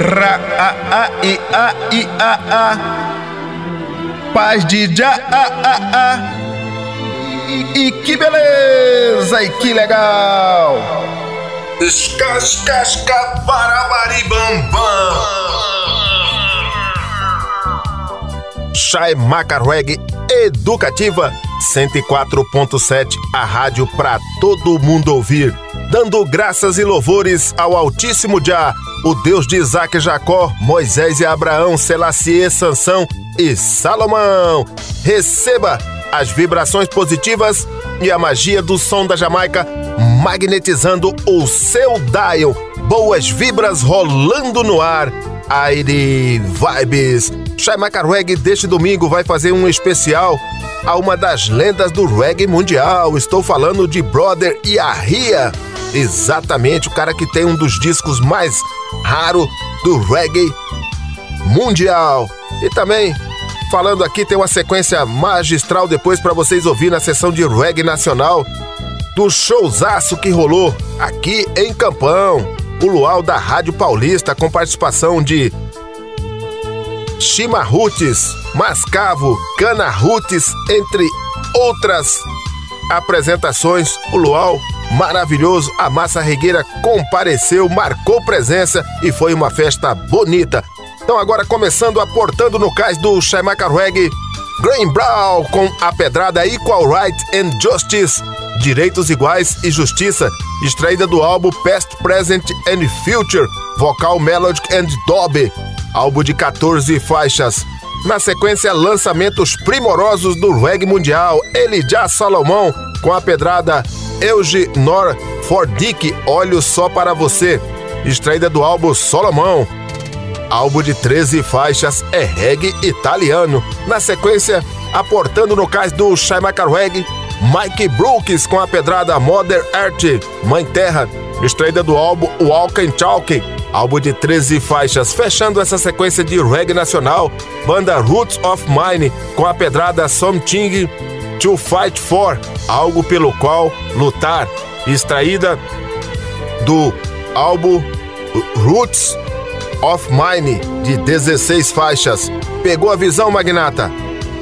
Ira a a i a i a a. Paz de já a a a. E que beleza e que legal! Escascasca barabaribambam Chai Macarweg Educativa 104.7 A rádio pra todo mundo ouvir. Dando graças e louvores ao Altíssimo Jah o Deus de Isaac e Jacó, Moisés e Abraão, Selassie, Sansão e Salomão. Receba as vibrações positivas e a magia do som da Jamaica magnetizando o seu dial. Boas vibras rolando no ar. Aire Vibes. Shaimaka Reggae deste domingo vai fazer um especial a uma das lendas do reggae mundial. Estou falando de Brother Yahia. Exatamente, o cara que tem um dos discos mais raro do reggae mundial. E também, falando aqui, tem uma sequência magistral depois para vocês ouvir na sessão de reggae nacional do showzaço que rolou aqui em Campão. O Luau da Rádio Paulista com participação de Chimarrutes, Mascavo, Cana Roots, entre outras apresentações. O Luau maravilhoso. A massa regueira compareceu, marcou presença e foi uma festa bonita. Então agora começando aportando no cais do Shaimaka Reggae, Graham Brown com a pedrada Equal Right and Justice, Direitos Iguais e Justiça, extraída do álbum Past, Present and Future, vocal Melodic and Dobby, álbum de 14 faixas. Na sequência, lançamentos primorosos do reggae mundial, Elijah Salomão com a pedrada Euge Nor Fordick, Olho Só Para Você, extraída do álbum Solomão. Álbum de 13 faixas é reggae italiano. Na sequência, aportando no cais do Shaimaka Reggae, Mike Brooks com a pedrada Mother Earth, Mãe Terra, extraída do álbum Walk and Talk, álbum de 13 faixas. Fechando essa sequência de reggae nacional, banda Roots of Mine com a pedrada Something to Fight For, algo pelo qual lutar, extraída do álbum Roots of Mine, de 16 faixas. Pegou a visão, magnata?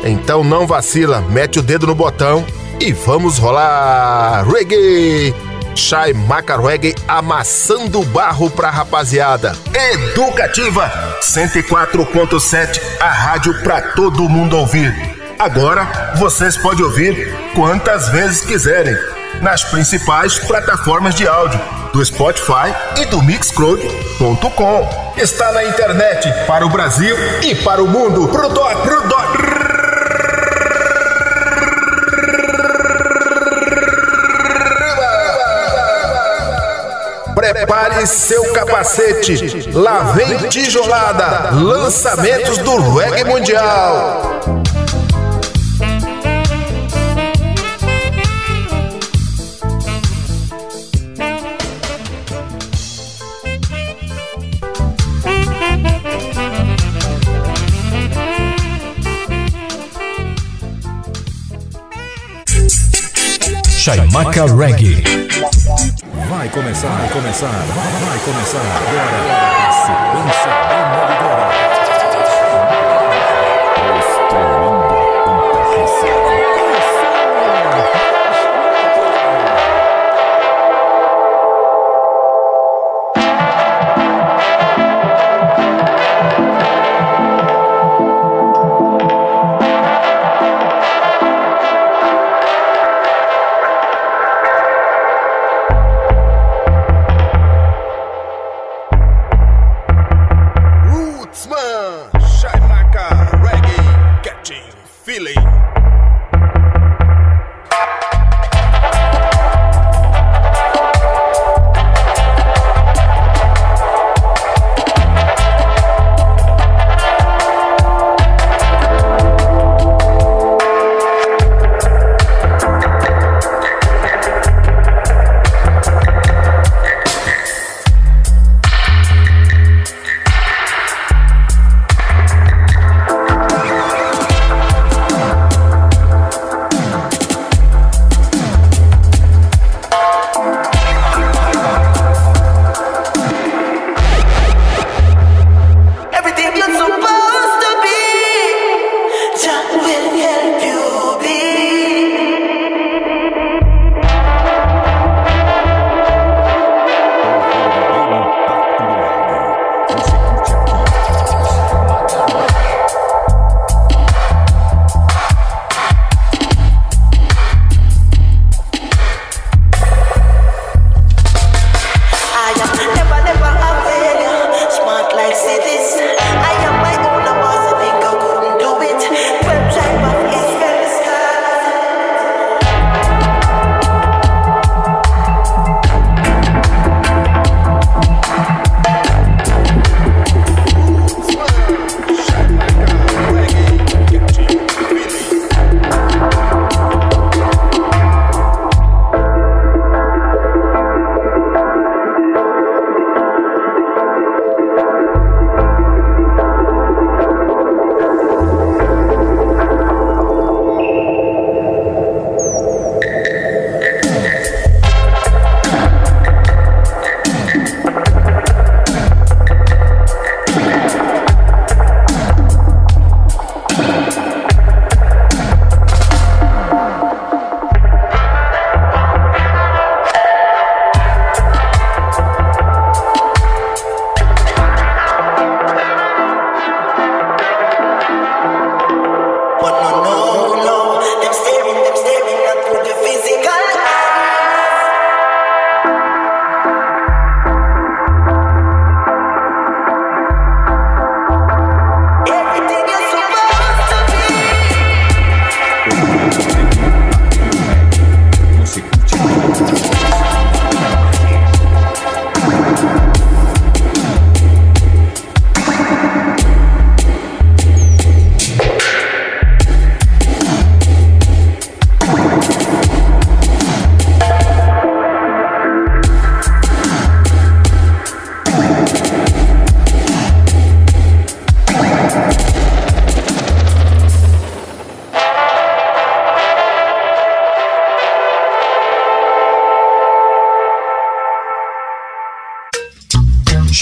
Então não vacila, mete o dedo no botão e vamos rolar reggae! Shai Maca Reggae amassando barro pra rapaziada. Educativa 104.7, a rádio pra todo mundo ouvir. Agora vocês podem ouvir quantas vezes quiserem nas principais plataformas de áudio do Spotify e do Mixcloud.com. Está na internet para o Brasil e para o mundo. Pro dó, pro. Prepare seu capacete. Lá vem tijolada. Lançamentos do reggae mundial. Chaimaca Reggae. Vai começar, vai começar, vai começar agora a sequência demolidora.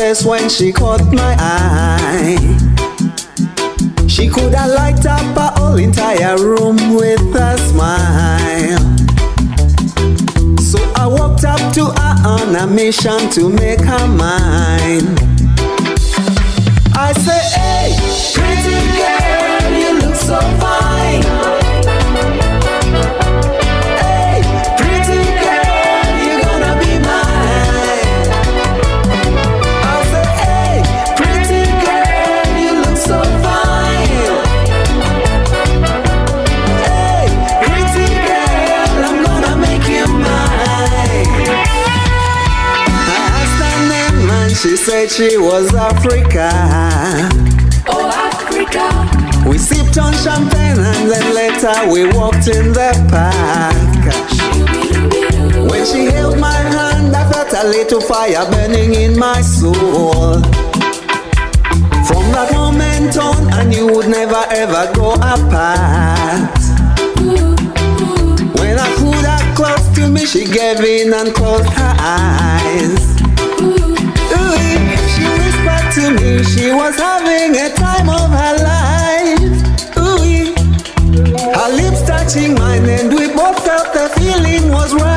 face when she caught my eye. She could have light up her whole entire room with a smile. So I walked up to her on a mission to make her mine. I say, hey, pretty girl, you look so fine. said she was Africa. Oh, Africa. We sipped on champagne and then later we walked in the park. When she held my hand, I felt a little fire burning in my soul. From that moment on, I knew would never ever go apart. When I pulled her close to me, she gave in and closed her eyes to me she was having a time of her life. Ooh, her lips touching mine, and we both felt the feeling was right.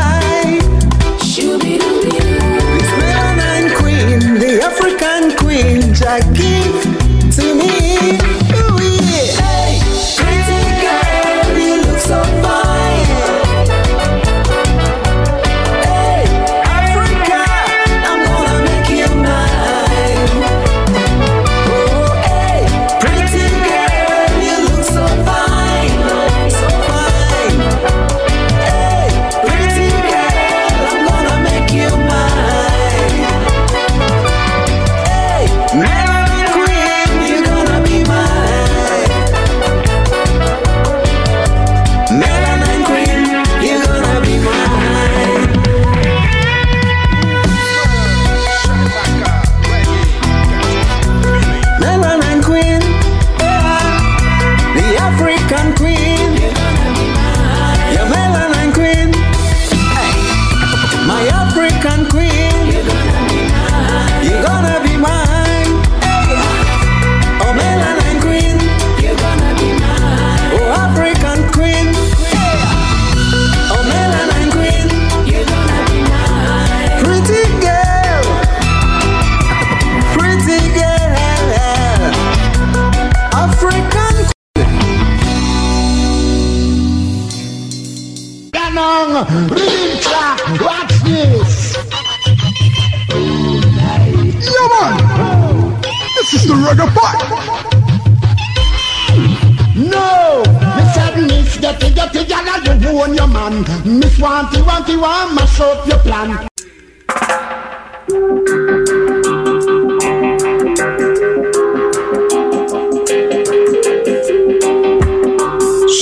Wanty Wanty Want mash up your plan.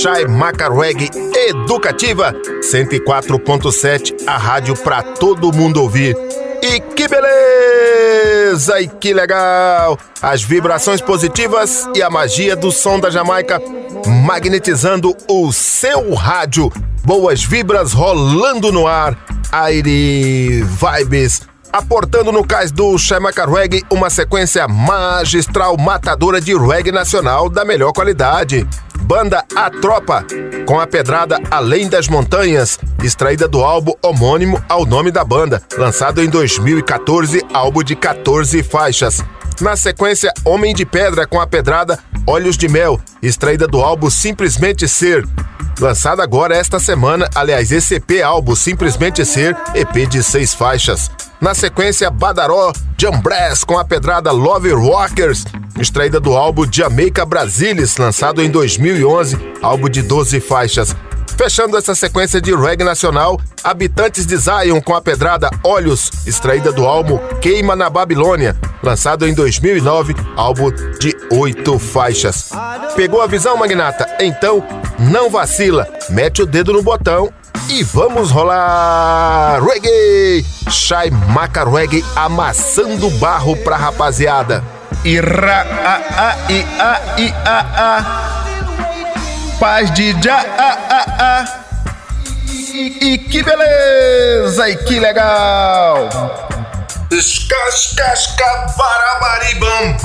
Chai Macarweg Educativa 104.7, a rádio para todo mundo ouvir. E que beleza! E que legal! As vibrações positivas e a magia do som da Jamaica magnetizando o seu rádio. Boas vibras rolando no ar. Aire Vibes aportando no cais do Chamaca Reggae uma sequência magistral matadora de reggae nacional da melhor qualidade. Banda A Tropa, com a pedrada Além das Montanhas, extraída do álbum homônimo ao nome da banda, lançado em 2014, álbum de 14 faixas. Na sequência, Homem de Pedra com a pedrada Olhos de Mel, extraída do álbum Simplesmente Ser, lançado agora esta semana, aliás, esse EP álbum Simplesmente Ser, EP de seis faixas. Na sequência, Badaró, Jambrass com a pedrada Love Rockers, extraída do álbum Jamaica Brasilis, lançado em 2011, álbum de 12 faixas. Fechando essa sequência de reggae nacional, Habitantes de Zion com a pedrada Olhos, extraída do álbum Queima na Babilônia, lançado em 2009, álbum de oito faixas. Pegou a visão, magnata? Então, não vacila, mete o dedo no botão e vamos rolar reggae! Shai Maca Reggae amassando barro pra rapaziada. Ira a a i a i a a Paz de já e, e que beleza e que legal! Escascasca barabaribam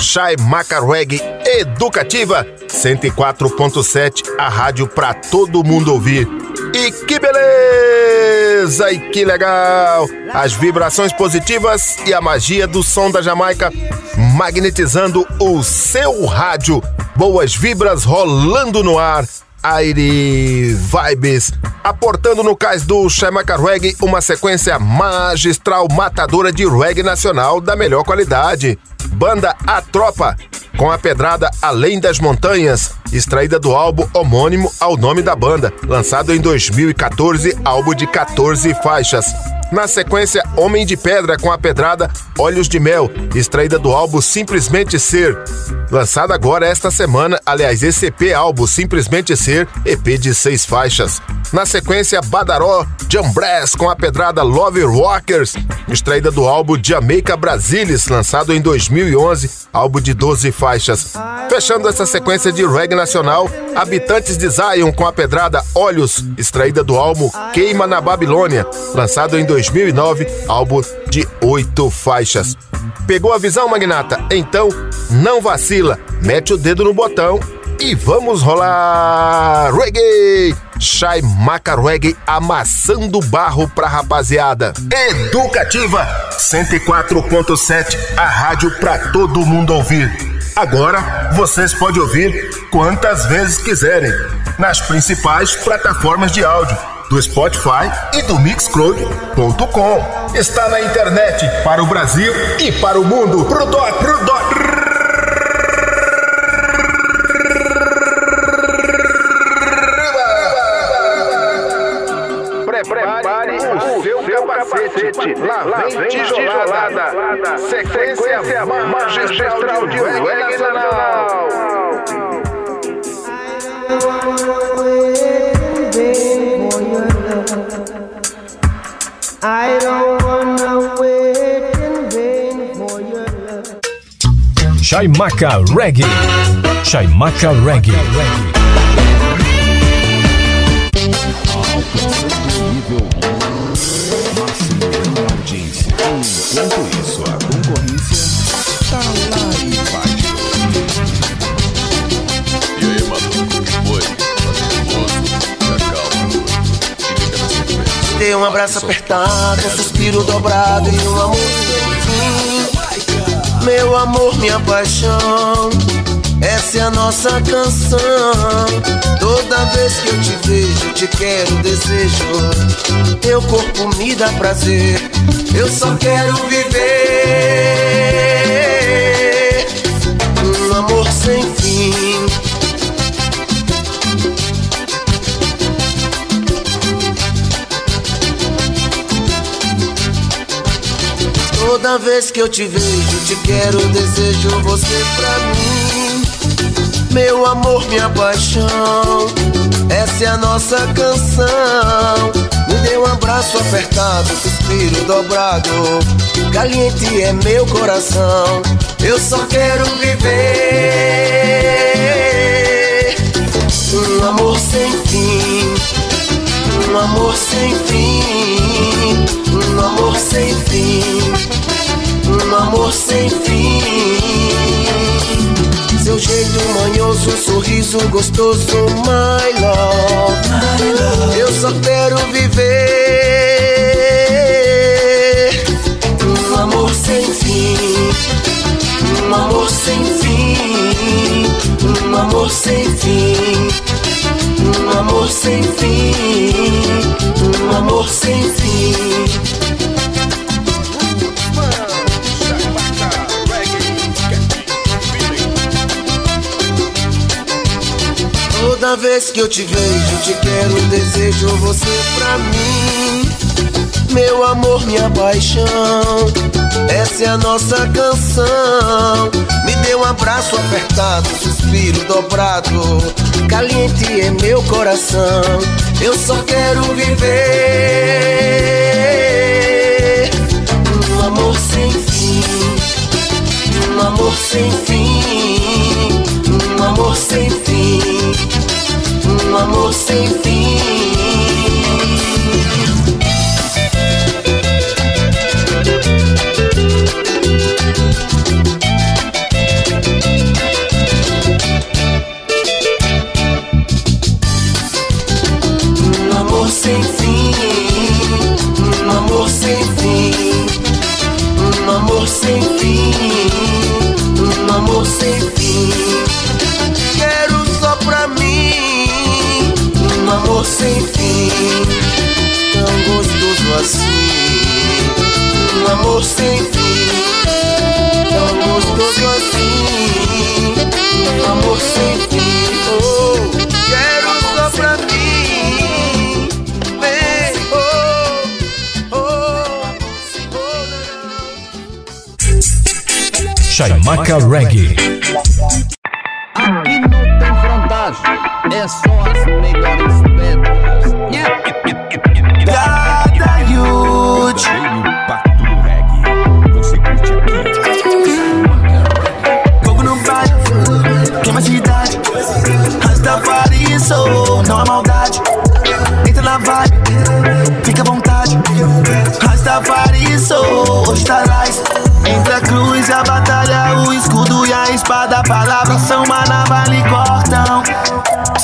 Shai Macarweg Educativa 104.7, a rádio pra todo mundo ouvir. E que beleza! E que legal! As vibrações positivas e a magia do som da Jamaica magnetizando o seu rádio. Boas vibras rolando no ar. Aire Vibes, aportando no cais do Chamaca Reggae uma sequência magistral matadora de reggae nacional da melhor qualidade. Banda A Tropa, com a pedrada Além das Montanhas, extraída do álbum homônimo ao nome da banda, lançado em 2014, álbum de 14 faixas. Na sequência, Homem de Pedra com a pedrada Olhos de Mel, extraída do álbum Simplesmente Ser. Lançado agora esta semana, aliás, esse EP álbum Simplesmente Ser, EP de seis faixas. Na sequência, Badaró, Jambrass com a pedrada Love Rockers, extraída do álbum Jamaica Brasilis, lançado em 2011, álbum de 12 faixas. Fechando essa sequência de reggae nacional, Habitantes de Zion com a pedrada Olhos, extraída do álbum Queima na Babilônia, lançado em 2009, álbum de oito faixas. Pegou a visão, magnata? Então, não vacila, mete o dedo no botão e vamos rolar reggae! Shai Maca Reggae amassando barro pra rapaziada. Educativa 104.7, a rádio pra todo mundo ouvir. Agora vocês podem ouvir quantas vezes quiserem nas principais plataformas de áudio do Spotify e do Mixcloud.com. Está na internet para o Brasil e para o mundo. Pro dó, pro dó. Capacete. Lá vem tijolada. Sequência magistral de reggae nacional. I don't wanna wait in vain for your love. Chaimaca Reggae. Chaimaca Reggae. nível abraço apertado, um suspiro dobrado e um amor fim. Meu amor, minha paixão. Essa é a nossa canção. Toda vez que eu te vejo, te quero, desejo. Teu corpo me dá prazer. Eu só quero viver um amor sem fim. Toda vez que eu te vejo, te quero, desejo você pra mim. Meu amor, minha paixão, essa é a nossa canção. Me dê um abraço apertado, suspiro dobrado. Caliente é meu coração, eu só quero viver um amor sem fim. Um amor sem fim, um amor sem fim, um amor sem fim. Seu jeito manhoso, sorriso gostoso, my love. Eu só quero viver um amor sem fim, um amor sem fim, um amor sem fim. Um amor sem fim, um amor sem fim. Toda vez que eu te vejo, te quero, desejo você pra mim. Meu amor, minha paixão, essa é a nossa canção. Me dê um abraço apertado, suspiro dobrado. Caliente é meu coração, eu só quero viver um amor sem fim, um amor sem fim, um amor sem fim, um amor sem fim. Amor sem fim, tão gostoso assim. Um amor sem fim, tão gostoso assim. Um amor sem fim, oh, quero só pra mim. Vem, oh, Chaimaca Reggae. Aqui não tem frontagem, é só as melhores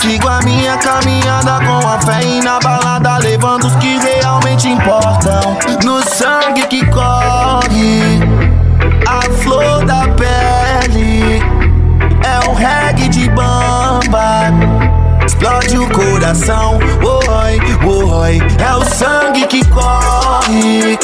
Sigo a minha caminhada com a fé na balada, levando os que realmente importam. No sangue que corre, a flor da pele. É o reggae de bamba. Explode o coração, oi, oi. É o sangue que corre,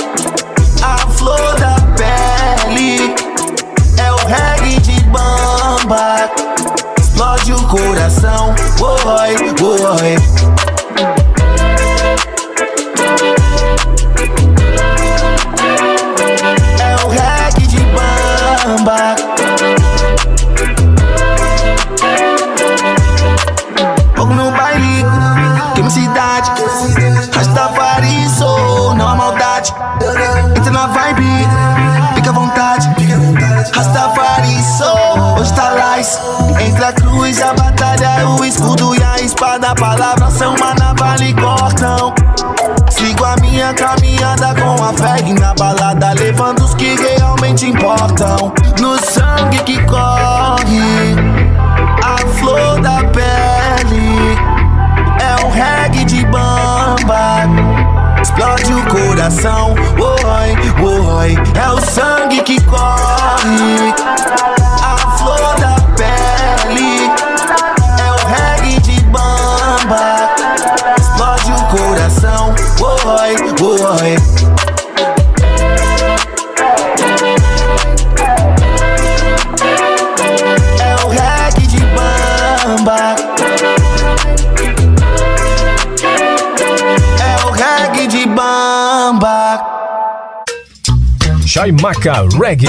Chaimaca Reggae.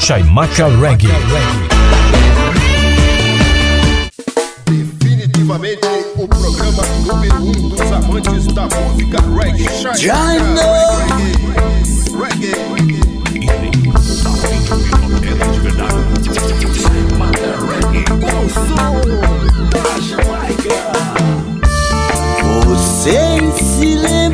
Chaimaca Reggae. Definitivamente o programa número um dos amantes da música reggae. Chaimaca Reggae. Reggae. Você se lembra?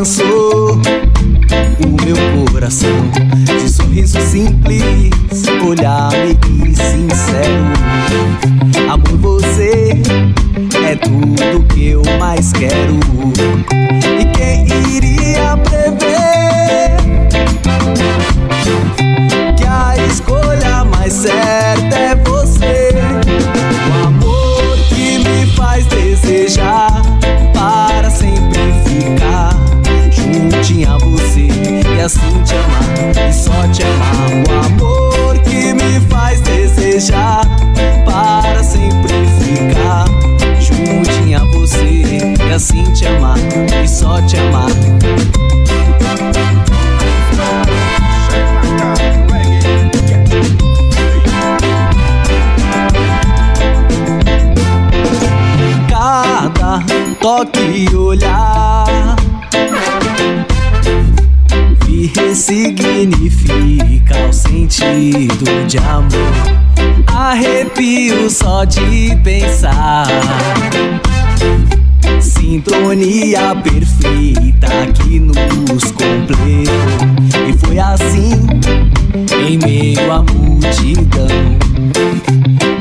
Balançou o meu coração de sorriso simples, olhar e sincero. Amor, você é tudo que eu mais quero. De amor. Arrepio só de pensar. Sintonia perfeita que nos completou. E foi assim, em meio à multidão,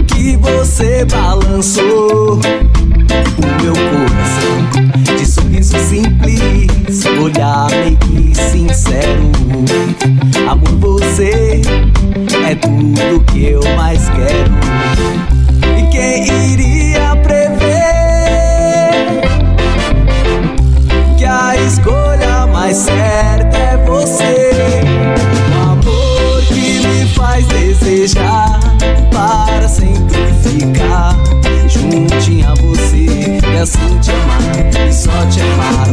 que você balançou o meu coração de sorriso simples, olhar meio sincero. Amor, você é tudo que eu mais quero. E quem iria prever que a escolha mais certa é você? O amor que me faz desejar para sempre ficar juntinho a você e assim te amar e só te amar.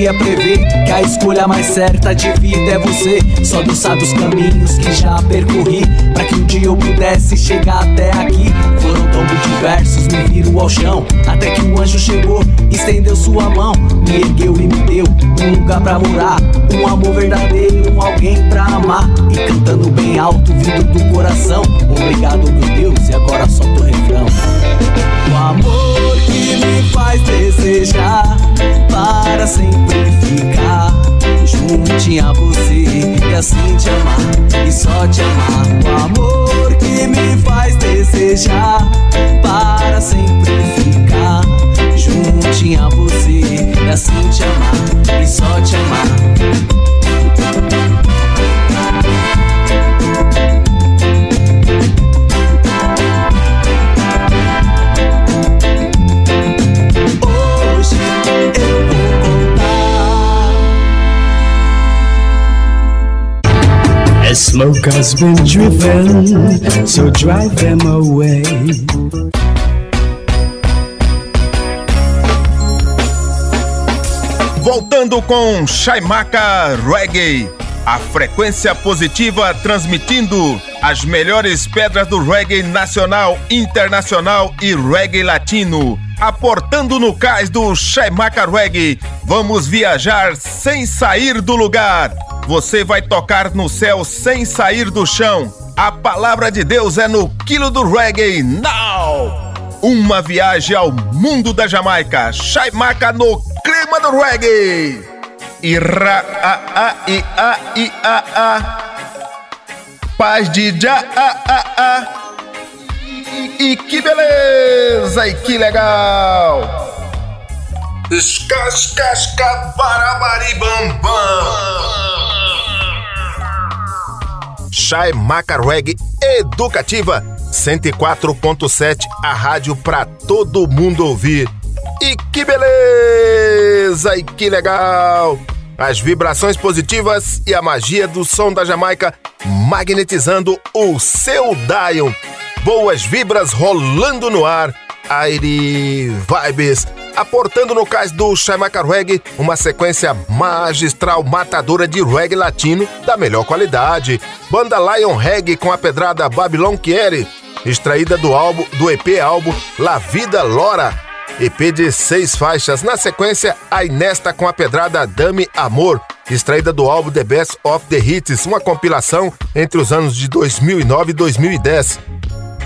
Iria prever que a escolha mais certa de vida é você? Só Deus sabe os caminhos que já percorri Pra que um dia eu pudesse chegar até aqui. Foram tão diversos, me viram ao chão Até que um anjo chegou, estendeu sua mão Me ergueu e me deu um lugar pra morar. Um amor verdadeiro, um alguém pra amar. E cantando bem alto, vindo do coração Obrigado meu Deus, e agora solta o refrão. O amor que me faz desejar para sempre ficar juntinho a você e assim te amar e só te amar. O amor que me faz desejar para sempre ficar juntinho a você e assim te amar e só te amar. Smoke been driven, so drive them away. Voltando com Chaimaca Reggae, a frequência positiva transmitindo as melhores pedras do reggae nacional, internacional e reggae latino. Aportando no cais do Chaimaca Reggae, vamos viajar sem sair do lugar. Você vai tocar no céu sem sair do chão. A palavra de Deus é no quilo do reggae now. Uma viagem ao mundo da Jamaica. Chaimaca no clima do reggae. Ira a a i a i a a. Paz de já a a a. E, que beleza e que legal. Escascasca barabari bam bam. Chai Maca Reggae Educativa 104.7, a rádio pra todo mundo ouvir. E que beleza! E que legal! As vibrações positivas e a magia do som da Jamaica magnetizando o seu Dion. Boas vibras rolando no ar. Aire Vibes aportando no cais do Chamaca Reggae uma sequência magistral matadora de reggae latino da melhor qualidade. Banda Lion Reggae com a pedrada Babylon Quiere, extraída do álbum do EP álbum La Vida Lora, EP de seis faixas. Na sequência, a Inesta com a pedrada Dame Amor, extraída do álbum The Best of the Hits, uma compilação entre os anos de 2009 e 2010.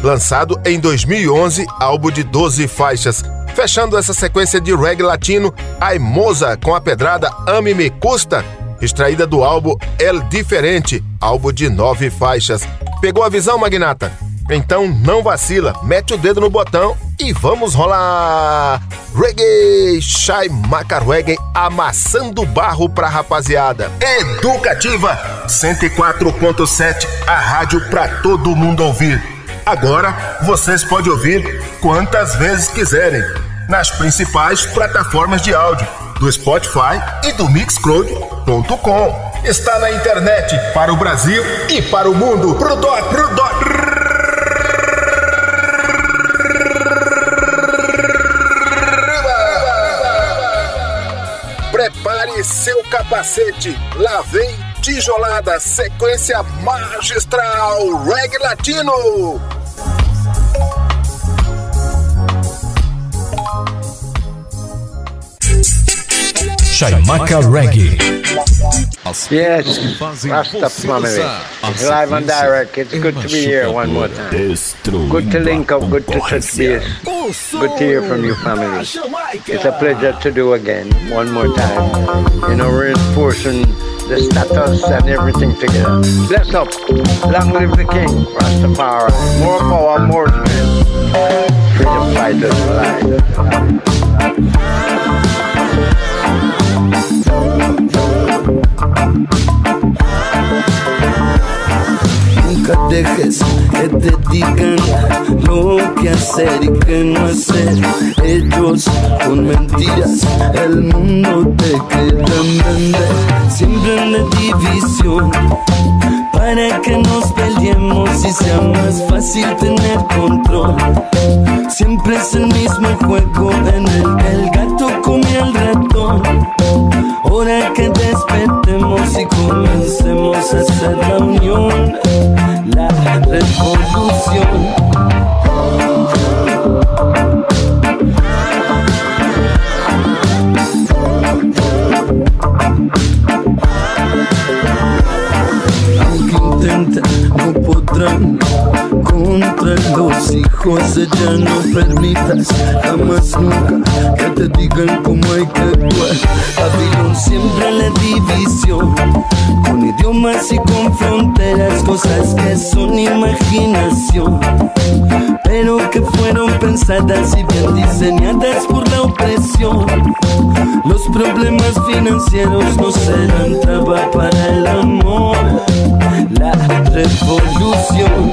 Lançado em 2011, álbum de 12 faixas. Fechando essa sequência de reggae latino, Aimosa com a pedrada Ame Me Custa, extraída do álbum El Diferente, álbum de nove faixas. Pegou a visão, Magnata? Então não vacila, mete o dedo no botão e vamos rolar! Reggae Shai Maca Reggae amassando barro pra rapaziada. Educativa 104.7, a rádio pra todo mundo ouvir. Agora vocês podem ouvir quantas vezes quiserem nas principais plataformas de áudio do Spotify e do Mixcloud.com. Está na internet para o Brasil e para o mundo. Pro dó, pro dó. Prepare seu capacete. Lá vem tijolada, sequência magistral, reggae latino. Chaimaca Reggae. Yes, Rasta family. Live and direct. It's good to be here one more time. Good to link up, good to touch base. Good to hear from you, family. It's a pleasure to do again, one more time. You know, reinforcing the status and everything together. Bless up. Long live the king, Rastafari. More power, more strength. Freedom fighters alive. Nunca dejes que te digan lo que hacer y que no hacer. Ellos con mentiras el mundo te quieran vender. Siempre en la división para que nos peleemos y sea más fácil tener control. Siempre es el mismo juego en el que el gato come al ratón. Hora que despertemos y comencemos a hacer la unión, la revolución. No podrán contra los hijos ya no permitas jamás nunca que te digan cómo hay que actuar. Babilón siempre la división con idiomas y con fronteras cosas que son imaginación pero que fueron pensadas y bien diseñadas por la opresión. Los problemas financieros no serán traba para el amor la revolución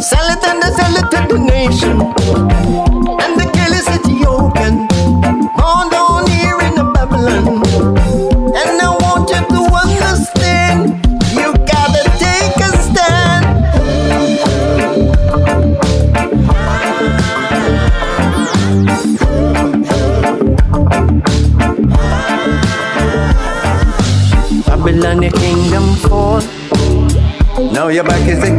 sell it and they sell it to the nation. And the kill is Ethiopian, born down here in the Babylon. And I want you to understand, you gotta take a stand. Babylon, your kingdom fall. Now your back is against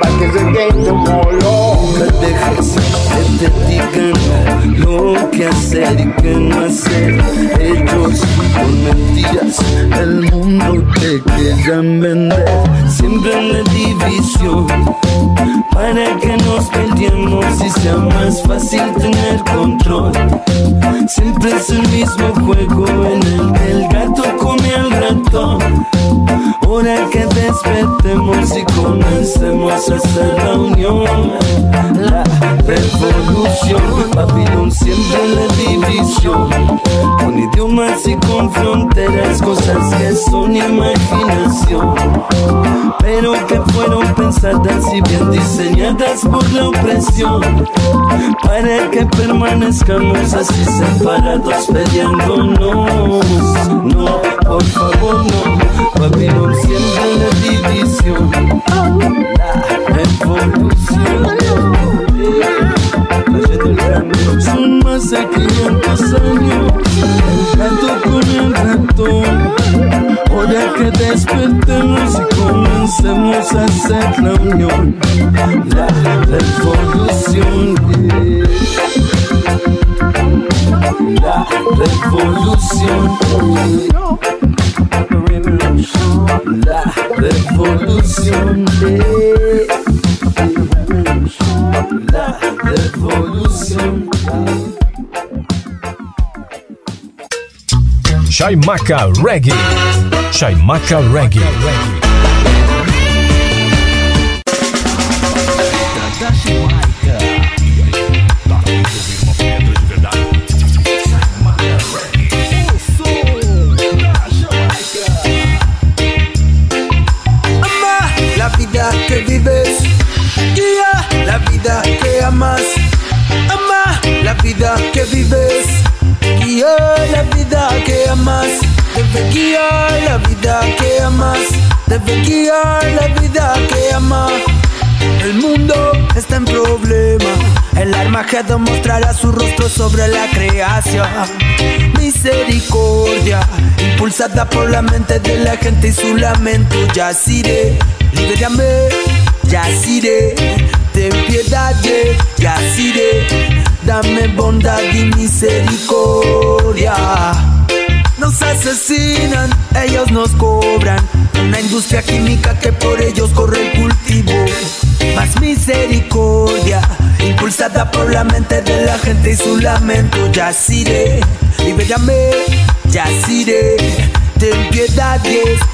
que se quede molo. Nunca dejes que te digan lo que hacer y qué no hacer. Ellos con mentiras el mundo te quieran vender. Siempre en la división para que nos peleemos y sea más fácil tener control. Siempre es el mismo juego en el que el gato come al ratón. Hora que despertemos y comencemos a hacer la unión. La revolución, Babilón siempre la división. Con idiomas y con fronteras, cosas que son imaginación. Pero que fueron pensadas y bien diseñadas por la opresión. Para que permanezcamos así separados peleándonos. No, por favor, no. Babilón siempre en la división. La revolución. Son más de 500 años. El gato con el ratón. Hora que despertemos y comencemos a hacer la unión. La revolución. La revolución. La revolución. La revolución. Chaimaca Reggae. Chaimaca Reggae. Debe guiar la vida que amas. El mundo está en problema. El Armagedón mostrará su rostro sobre la creación. Misericordia, impulsada por la mente de la gente y su lamento. Yaciré, libérame, yaciré. Ten piedad, yaciré. Dame bondad y misericordia. Nos asesinan, ellos nos cobran. Una industria química que por ellos corre el cultivo. Más misericordia, impulsada por la mente de la gente y su lamento. Yaciré, libérame, yaciré. Ten piedad,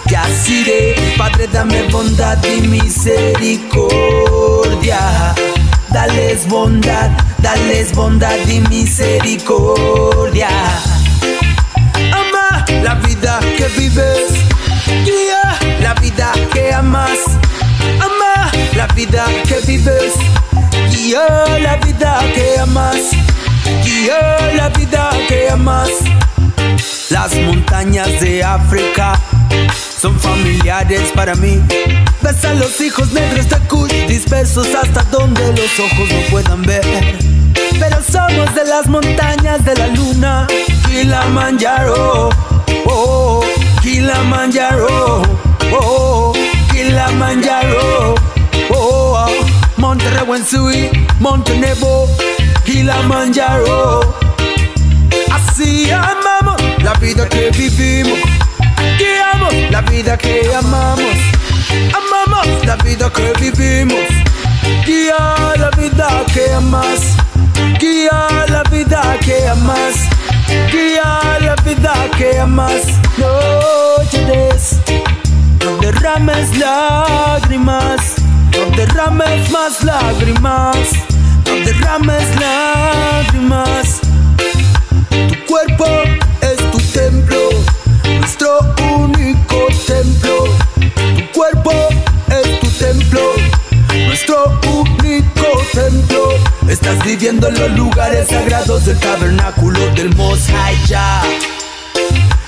yaciré. Padre, dame bondad y misericordia. Dales bondad, dales bondad y misericordia. Ama la vida que vives, la que amas. Ama la vida que vives, guía la vida que amas. Guía la vida que amas. Las montañas de África son familiares para mí. Ves a los hijos negros de Kush dispersos hasta donde los ojos no puedan ver. Pero somos de las montañas de la luna, Kilimanjaro, oh, Kilimanjaro, oh, Kilimanjaro, oh, Monte Rewensui, Monte Nebo, Kilimanjaro. Así amamos la vida que vivimos, guiamos la vida que amamos, amamos la vida que vivimos, guía la vida que amas, guía la vida que amas, guía la vida que amas. No no derrames lágrimas, no derrames más lágrimas, no derrames lágrimas. Tu cuerpo es tu templo, nuestro único templo. Tu cuerpo es tu templo, nuestro único templo. Estás viviendo en los lugares sagrados del tabernáculo del Jah.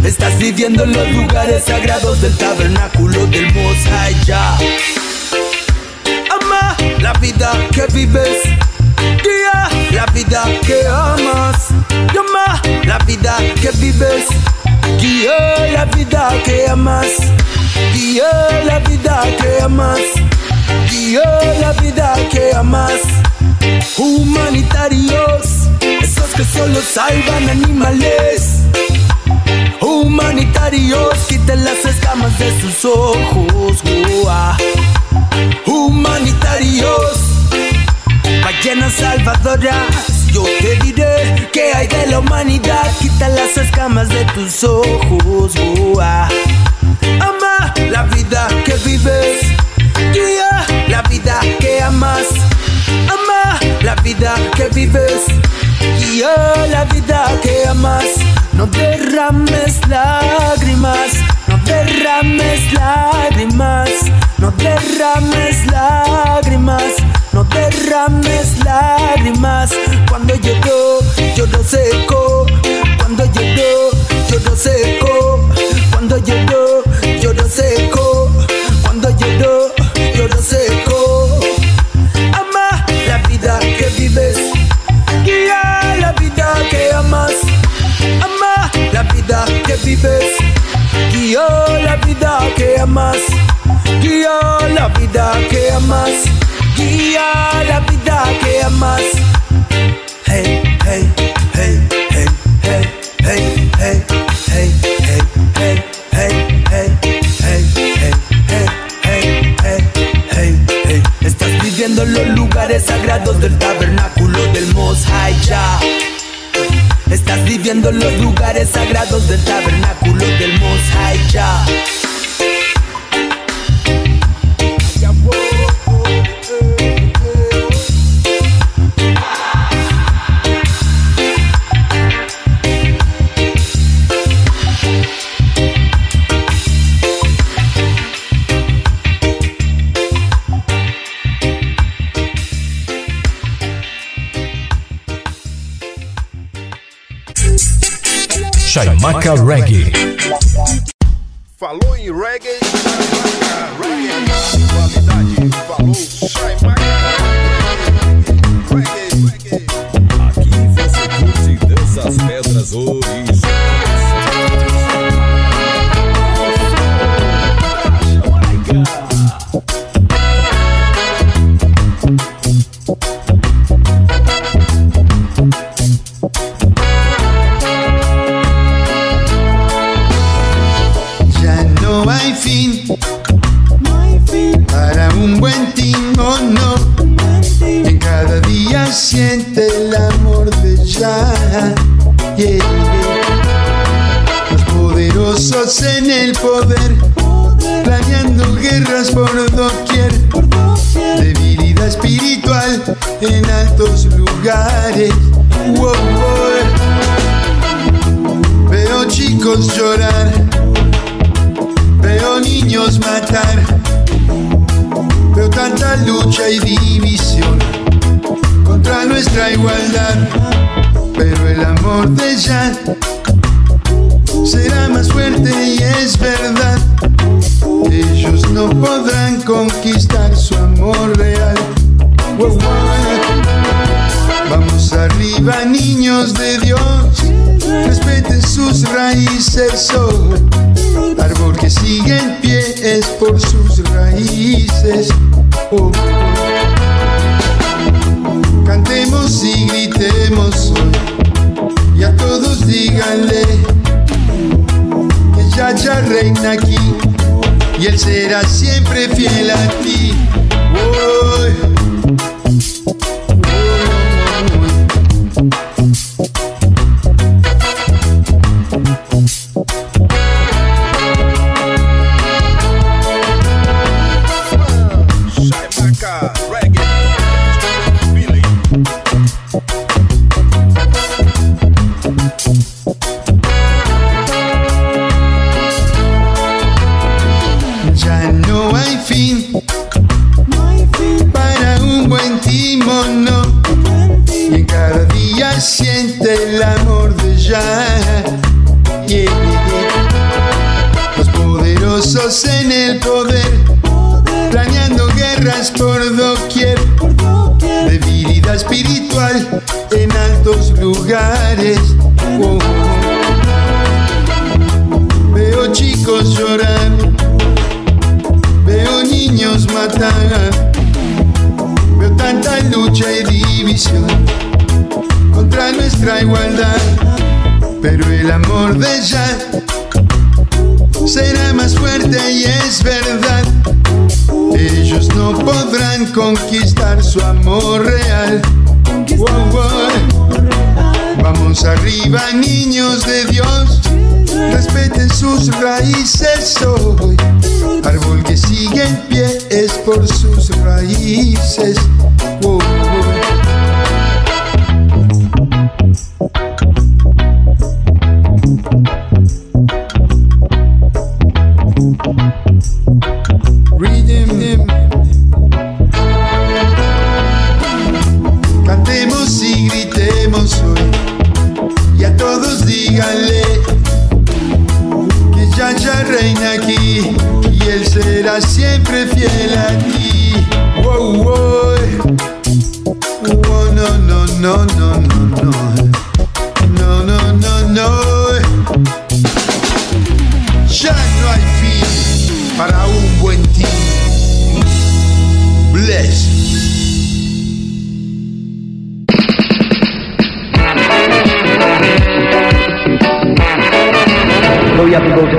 Estás viviendo en los lugares sagrados del tabernáculo del Jah. Ama la vida que vives, guía la vida que amas. Ama la vida que vives, guía la vida que amas. Guía la vida que amas. Oh, la vida que amas. Humanitarios, esos que solo salvan animales. Humanitarios, quiten las escamas de sus ojos. Humanitarios, ballenas salvadoras. Yo te diré que hay de la humanidad. Quita las escamas de tus ojos. Ama la vida que vives. Guía la vida que amas. Ama la vida que vives. Guía la vida que amas. No derrames lágrimas. No derrames lágrimas. No derrames lágrimas. No derrames lágrimas. Cuando lloro, lloro seco. Cuando lloro, lloro seco. Vives. Guía la vida que amas. Guía la vida que amas. Guía la vida que amas. Hey, hey, hey, hey, hey, hey, hey, hey, hey, hey, hey, hey, hey, hey, hey, hey, hey, hey. Estás viviendo en los lugares sagrados del tabernáculo del Most High. Estás viviendo en los lugares sagrados del tabernáculo del Most Chaimaca Reggae. Falou em reggae, Chaimaca reggae, qualidade. Falou Chaimaca reggae. Aqui você curte dessas pedras originais.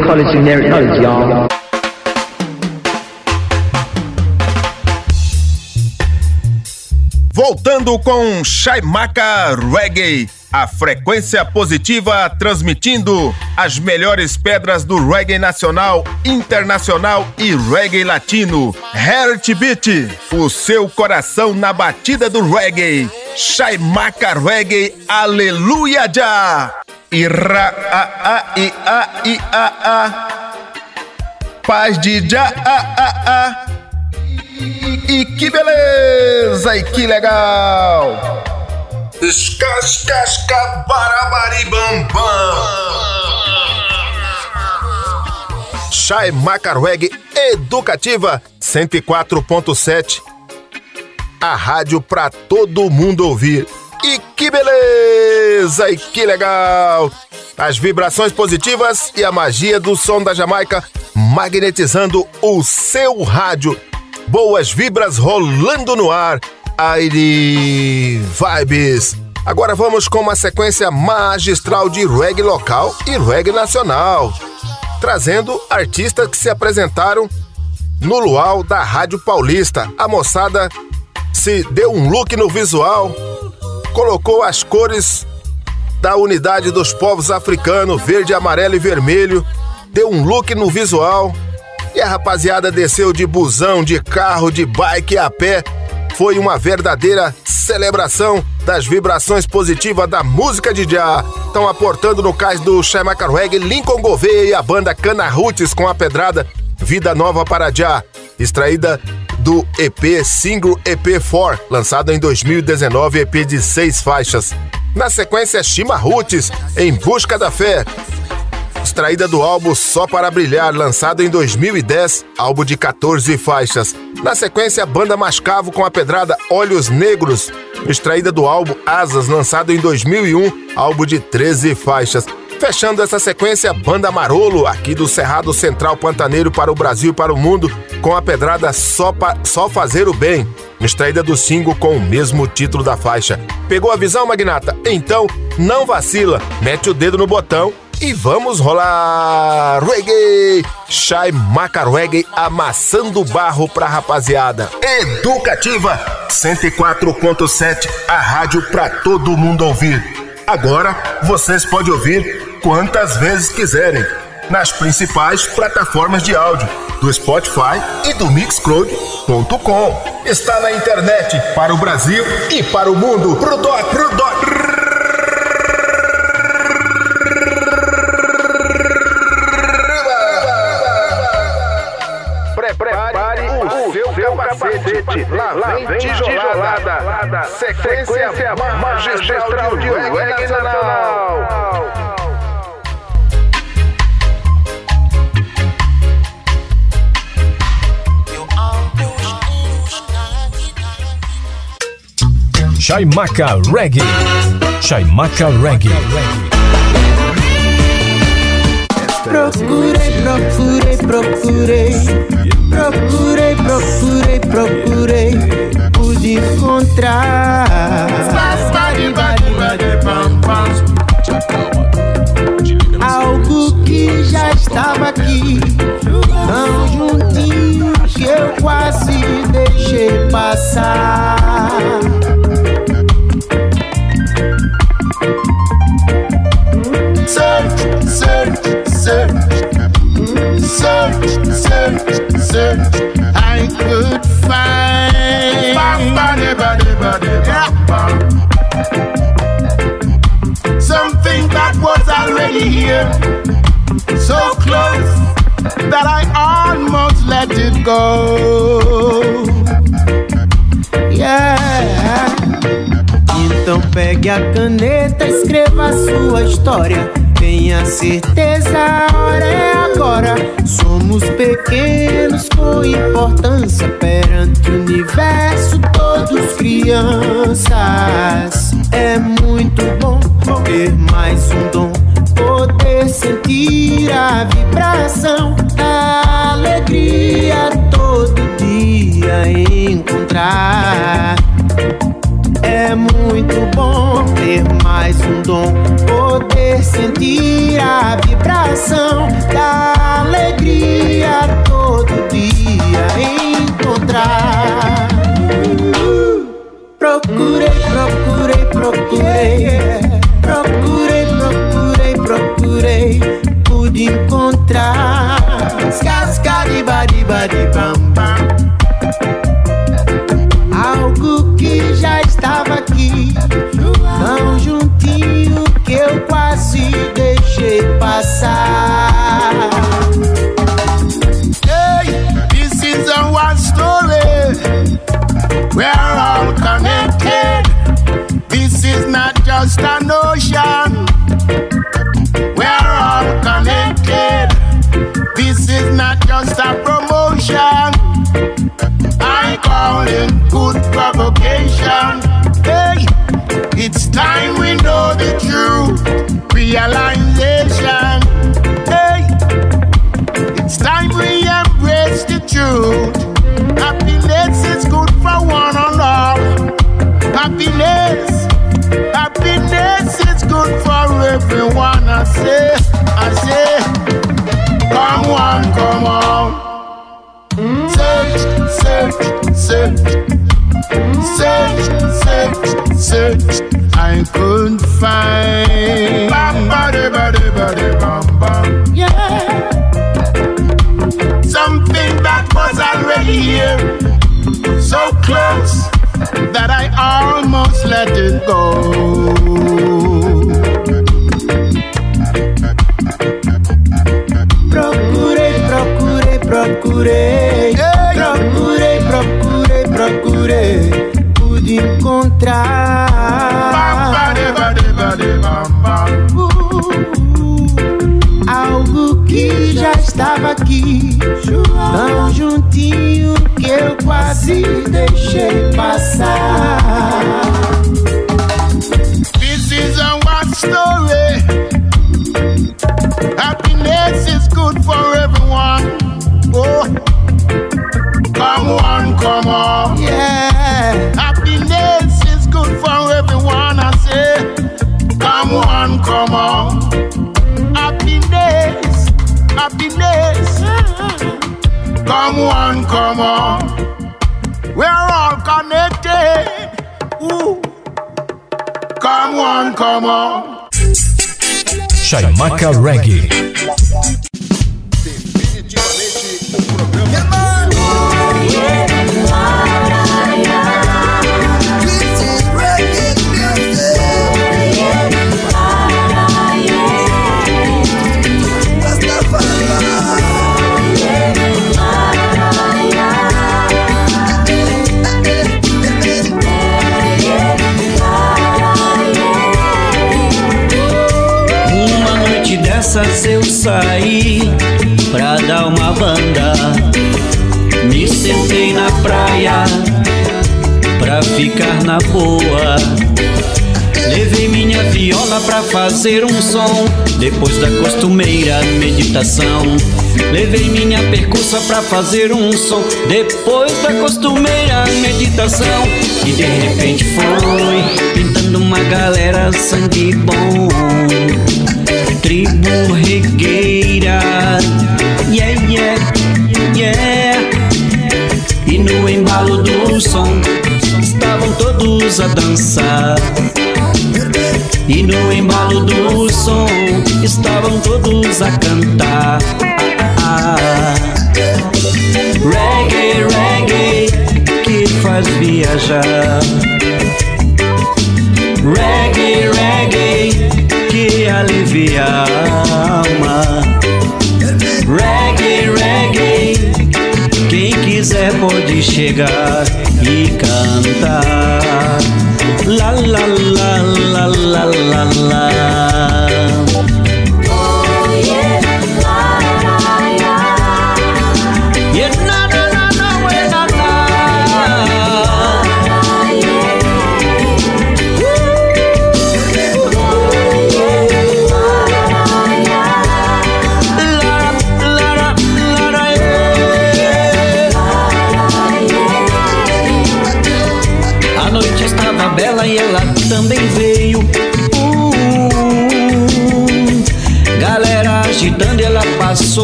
College inherit knowledge, y'all. Voltando com Shaimaka Reggae, a frequência positiva transmitindo as melhores pedras do reggae nacional, internacional e reggae latino. Heartbeat, o seu coração na batida do reggae. Shaimaka Reggae, aleluia já! Ira a a i a i a a. Paz de já a a a. E, que beleza! E que legal! Escascasca barabaribambam. Chai Macarweg Educativa 104.7. A rádio pra todo mundo ouvir. E que beleza! E que legal! As vibrações positivas e a magia do som da Jamaica magnetizando o seu rádio. Boas vibras rolando no ar. Aire Vibes. Agora vamos com uma sequência magistral de reggae local e reggae nacional, trazendo artistas que se apresentaram no luau da Rádio Paulista. A moçada se deu um look no visual, colocou as cores da unidade dos povos africanos, verde, amarelo e vermelho, deu um look no visual e a rapaziada desceu de busão, de carro, de bike a pé. Foi uma verdadeira celebração das vibrações positivas da música de já. Estão aportando no cais do Shaimaka Reggae, Lincoln Gouveia e a banda Cana Roots com a pedrada Vida Nova para Já, extraída do EP Single EP4, lançado em 2019, EP de seis faixas. Na sequência, Shima Roots, Em Busca da Fé, extraída do álbum Só para Brilhar, lançado em 2010, álbum de 14 faixas. Na sequência, Banda Mascavo com a pedrada Olhos Negros, extraída do álbum Asas, lançado em 2001, álbum de 13 faixas. Fechando essa sequência, Banda Marolo, aqui do Cerrado Central Pantaneiro para o Brasil e para o mundo, com a pedrada Só, pa Só Fazer o Bem, extraída do single com o mesmo título da faixa. Pegou a visão, Magnata? Então, não vacila, mete o dedo no botão e vamos rolar reggae! Shai Maca Reggae amassando barro pra rapaziada. Educativa 104.7, a rádio pra todo mundo ouvir. Agora vocês podem ouvir quantas vezes quiserem nas principais plataformas de áudio do Spotify e do Mixcloud.com. Está na internet para o Brasil e para o mundo. Pro doc, pro doc. Prepare o seu capacete. Lá vem tijolada. Sequência magistral de reggae nacional. Chaimaca Reggae. Chaimaca Reggae. Procurei, procurei, procurei. Procurei, procurei, procurei. Pude encontrar. Algo que já estava aqui, tão juntinho que eu quase deixei passar. So close that I almost let it go. Yeah. Então pegue a caneta, escreva a sua história. Tenha certeza, a hora é agora. Somos pequenos com importância perante o universo, todos crianças. É muito bom ter mais um dom, poder sentir a vibração da alegria todo dia encontrar. É muito bom ter mais um dom, poder sentir a vibração da alegria todo dia encontrar. Procurei, procurei, procurei, Algo que já estava aqui, tão juntinho que eu quase deixei passar. Hey, this is a one story. We're all connected. This is not just an ocean. We're all connected. This is not just a promotion. It good provocation. Hey, it's time we know the truth. Realization. Hey, it's time we embrace the truth. Happiness is good for one and all. Happiness, happiness is good for everyone. I say, I say, Search, search, search, search, search, search. I couldn't find. Yeah. Something that was already here, so close that I almost let it go. Procurei. Procurei, procurei, procurei. Pude encontrar. Uh, algo que já estava aqui, tão juntinho que eu quase deixei passar. This is a one story. Happiness is good for everyone. Come on, come on. Yeah. Happiness is good for everyone. I say, come on, come on. Happiness, happiness. Come on, come on. We're all connected. Ooh. Come on, come on. Chaimaca Reggae. Eu saí pra dar uma banda praia pra ficar na boa. Levei minha viola pra fazer um som, depois da costumeira meditação. Levei minha percussa pra fazer um som, depois da costumeira meditação. E de repente foi pintando uma galera sangue bom, tribo regueira, yeah, yeah, yeah. No embalo do som, estavam todos a dançar. E no embalo do som, estavam todos a cantar. Reggae, reggae, que faz viajar. Reggae, reggae, que alivia. pode chegar e cantar. La la la la la la la.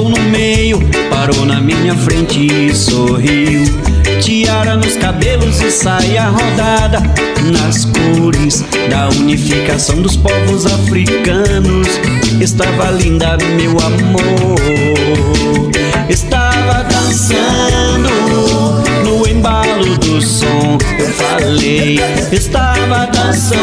passou no meio, parou na minha frente e sorriu. Tiara nos cabelos e saia rodada nas cores da unificação dos povos africanos. Estava linda, meu amor. Estava dançando no embalo do som. Eu falei, estava dançando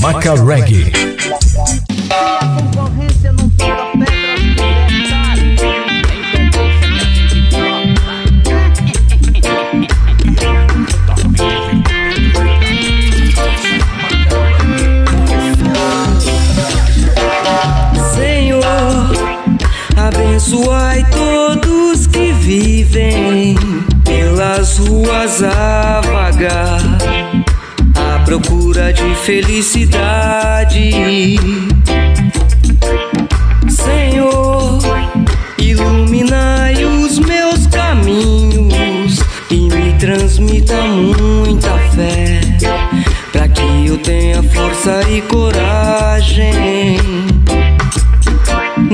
Chaimaca Reggae. Felicidade. Senhor, iluminai os meus caminhos e me transmita muita fé, para que eu tenha força e coragem.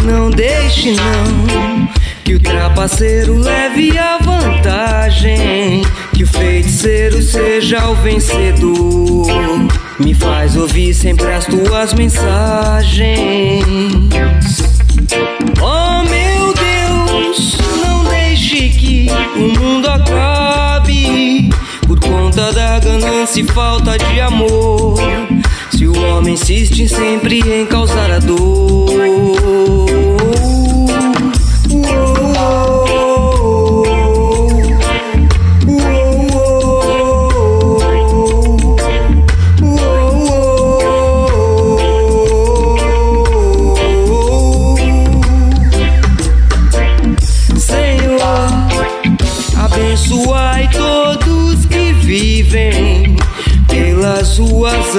Não deixe não que o trapaceiro leve a vantagem, que o feiticeiro seja o vencedor. Me faz ouvir sempre as tuas mensagens. Oh meu Deus, não deixe que o mundo acabe por conta da ganância e falta de amor. Se o homem insiste sempre em causar a dor.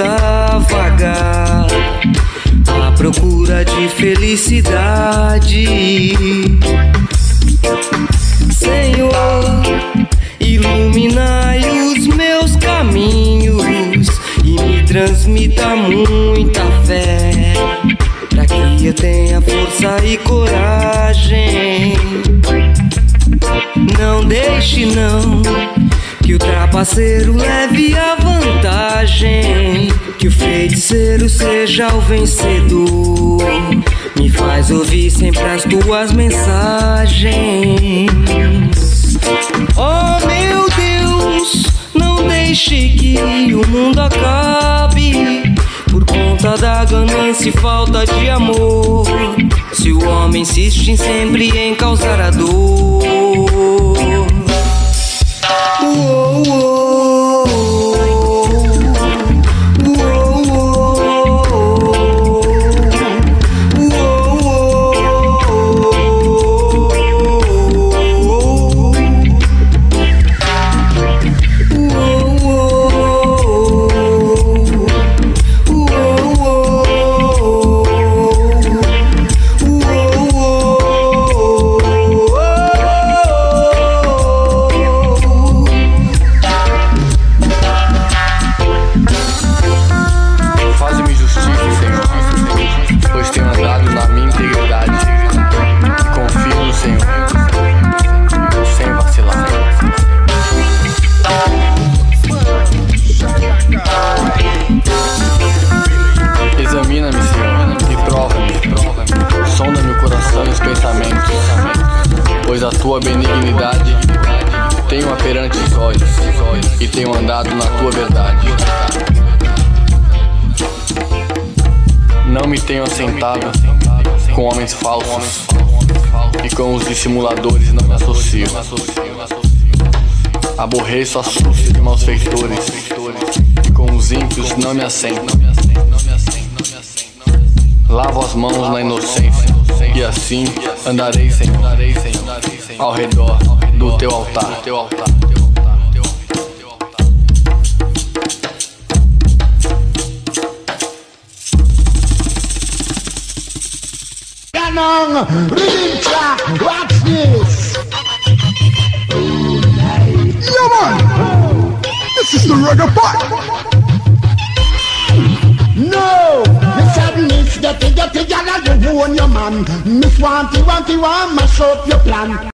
A vagar, à procura de felicidade. Senhor, iluminai os meus caminhos e me transmita muita fé, para que eu tenha força e coragem. Não deixe não que o trapaceiro leve a vantagem, que o feiticeiro seja o vencedor. Me faz ouvir sempre as tuas mensagens. Oh meu Deus, não deixe que o mundo acabe por conta da ganância e falta de amor. Se o homem insiste em sempre em causar a dor. oh. Com homens falsos e com os dissimuladores não me associo. Aborreço a súcia de maus feitores e com os ímpios não me assento. Lavo as mãos na inocência e assim andarei, Senhor, ao redor do teu altar. Rhythm track, watch this. Man! This is the reggae part! No, the sadness, the figure, figure, and you your man. Miss Wanty, Wanty, want mash up your plan.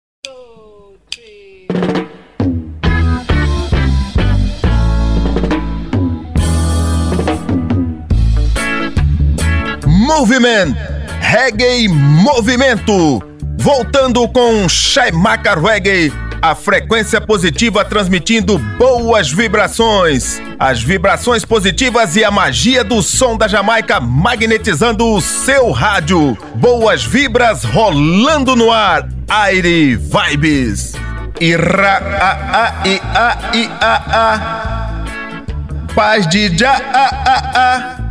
Reggae Movimento. Voltando com Shaimaka Reggae, a frequência positiva transmitindo boas vibrações. As vibrações positivas e a magia do som da Jamaica magnetizando o seu rádio. Boas vibras rolando no ar. Aire Vibes. Ira a a i a i a a. Paz de já a a a.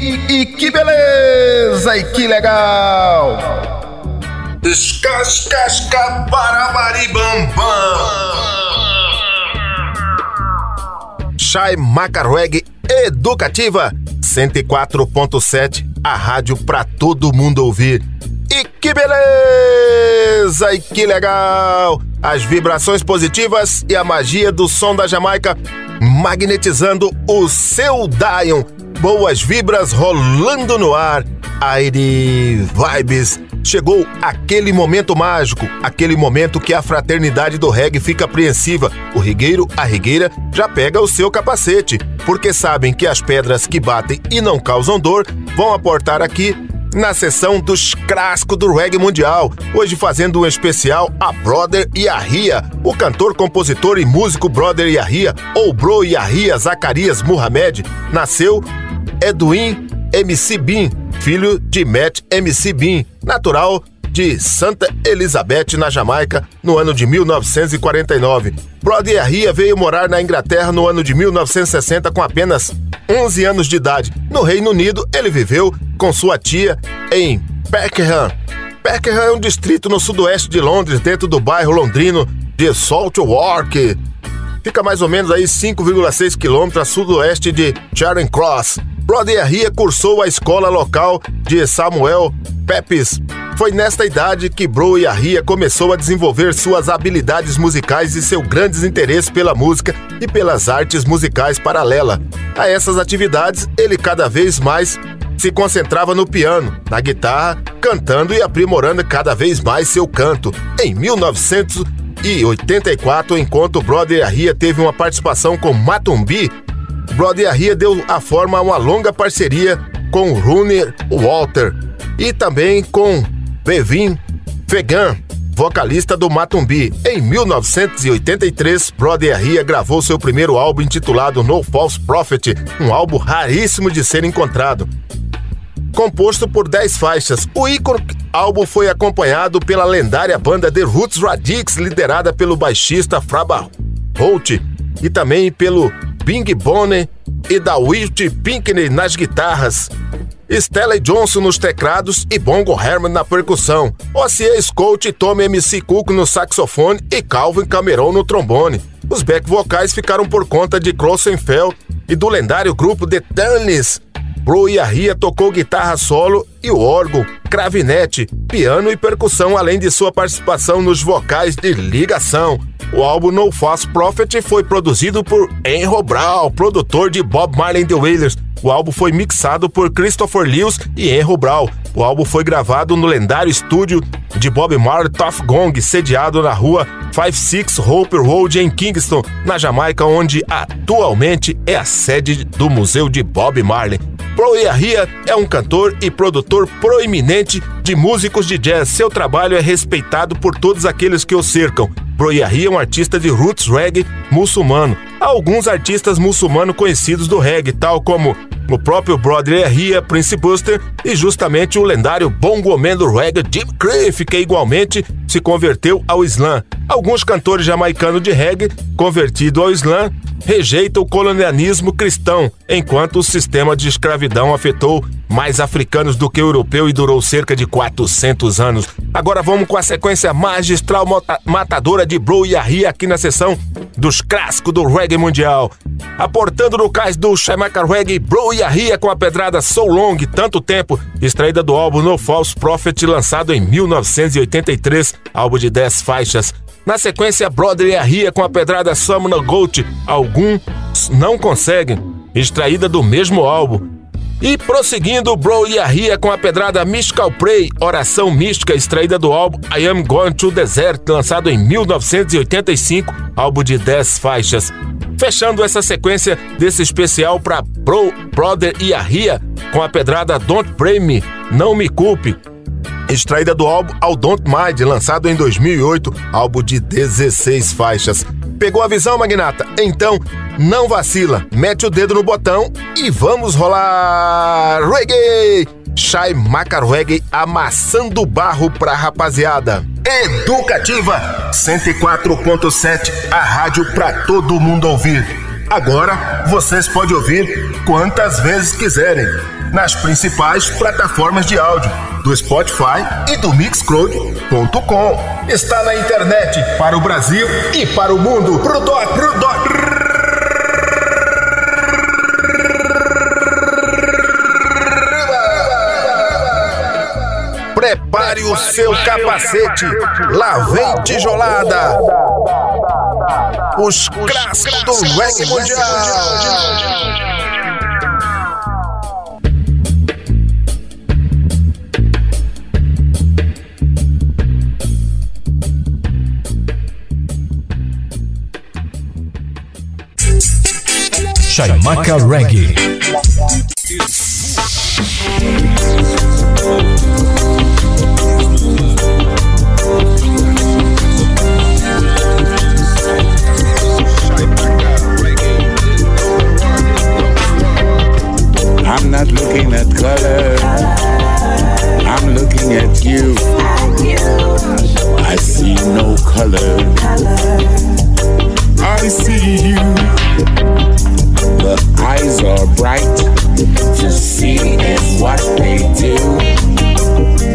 E, e que beleza! E que legal! Escascasca barabaribambam. Chai Macarweg Educativa 104.7, a rádio pra todo mundo ouvir. E que beleza! E que legal! As vibrações positivas e a magia do som da Jamaica magnetizando o seu Dion. Boas vibras rolando no ar. Aire Vibes. Chegou aquele momento mágico, aquele momento que a fraternidade do reggae fica apreensiva. O rigueiro, a rigueira, já pega o seu capacete, porque sabem que as pedras que batem e não causam dor vão aportar aqui na sessão dos clássicos do reggae mundial. Hoje fazendo um especial a Brother Yahia, o cantor, compositor e músico Brother Yahia, ou Bro Yahia Zacarias Muhammad, nasceu Edwin MC Bin, filho de Matt MC Bin, natural de Santa Elizabeth, na Jamaica, no ano de 1949. Brother Yahia veio morar na Inglaterra no ano de 1960 com apenas 11 anos de idade. No Reino Unido, ele viveu com sua tia em Peckham. Peckham é um distrito no sudoeste de Londres, dentro do bairro londrino de Saltwark. Fica mais ou menos aí 5,6 quilômetros a sudoeste de Charing Cross. Brother cursou a escola local de Samuel Pepys. Foi nesta idade que Bro Yahia começou a desenvolver suas habilidades musicais e seu grande interesse pela música e pelas artes musicais paralela. A essas atividades, ele cada vez mais se concentrava no piano, na guitarra, cantando e aprimorando cada vez mais seu canto. Em 1984, enquanto Brother Yahia teve uma participação com Matumbi, Brother Yahia deu a forma a uma longa parceria com Rooney Walter e também com Bevin Fegan, vocalista do Matumbi. Em 1983, Brother Yahia gravou seu primeiro álbum intitulado No False Prophet, um álbum raríssimo de ser encontrado. Composto por 10 faixas, o ícone álbum foi acompanhado pela lendária banda The Roots Radics, liderada pelo baixista Fraba Holt, e também pelo Bing Bonner e da Wilt Pinkney nas guitarras. Stella Johnson nos teclados e Bongo Herman na percussão, Ossie Scott e Tommy MC Cook no saxofone e Calvin Cameron no trombone. Os back vocais ficaram por conta de Crossenfeld e do lendário grupo The Turnies. Bro Yahia tocou guitarra solo e o órgão, clavinete, piano e percussão, além de sua participação nos vocais de ligação. O álbum No False Prophet foi produzido por Enro Brown, produtor de Bob Marley the Wailers. O álbum foi mixado por Christopher Lewis e Enro Brown. O álbum foi gravado no lendário estúdio de Bob Marley Tough Gong, sediado na rua 56 Hope Road em Kingston, na Jamaica, onde atualmente é a sede do Museu de Bob Marley. Bro Yahia é um cantor e produtor proeminente de músicos de jazz. Seu trabalho é respeitado por todos aqueles que o cercam. Bro Yahia é um artista de roots reggae muçulmano. Há alguns artistas muçulmanos conhecidos do reggae, tal como o próprio Brother Yahia, Prince Buster e justamente o lendário bongo man do reggae Jim Cliff, que igualmente se converteu ao Islã. Alguns cantores jamaicanos de reggae convertido ao Islã rejeitam o colonialismo cristão, enquanto o sistema de escravidão afetou mais africanos do que europeu e durou cerca de 400 anos. Agora vamos com a sequência magistral matadora de Bro Yahia aqui na sessão dos clássicos do reggae mundial. Aportando no cais do Shamaka Reggae, Bro Yahia com a pedrada So Long, tanto tempo, extraída do álbum No False Prophet, lançado em 1983, álbum de 10 faixas. Na sequência, Brother Yahia com a pedrada Summoner Goat, alguns não conseguem, extraída do mesmo álbum. E prosseguindo, Bro Yahia com a pedrada Mystical Prey, oração mística extraída do álbum I Am Going to Desert, lançado em 1985, álbum de 10 faixas. Fechando essa sequência desse especial para Bro Brother Yahia com a pedrada Don't Pray Me, Não Me Culpe, extraída do álbum All Don't Mind, lançado em 2008, álbum de 16 faixas. Pegou a visão, Magnata? Então, não vacila, mete o dedo no botão e vamos rolar reggae! Shai Maca Reggae amassando barro pra rapaziada. Educativa 104.7, a rádio pra todo mundo ouvir. Agora vocês podem ouvir quantas vezes quiserem nas principais plataformas de áudio do Spotify e do Mixcloud.com. Está na internet para o Brasil e para o mundo. Pro doc, pro doc. Prepare o seu capacete, lá vem tijolada. Os clássicos do reggae mundial. Chaimaca Reggae. I'm not looking at color. I'm looking at you. I see no color. I see you. The eyes are bright. To see is what they do.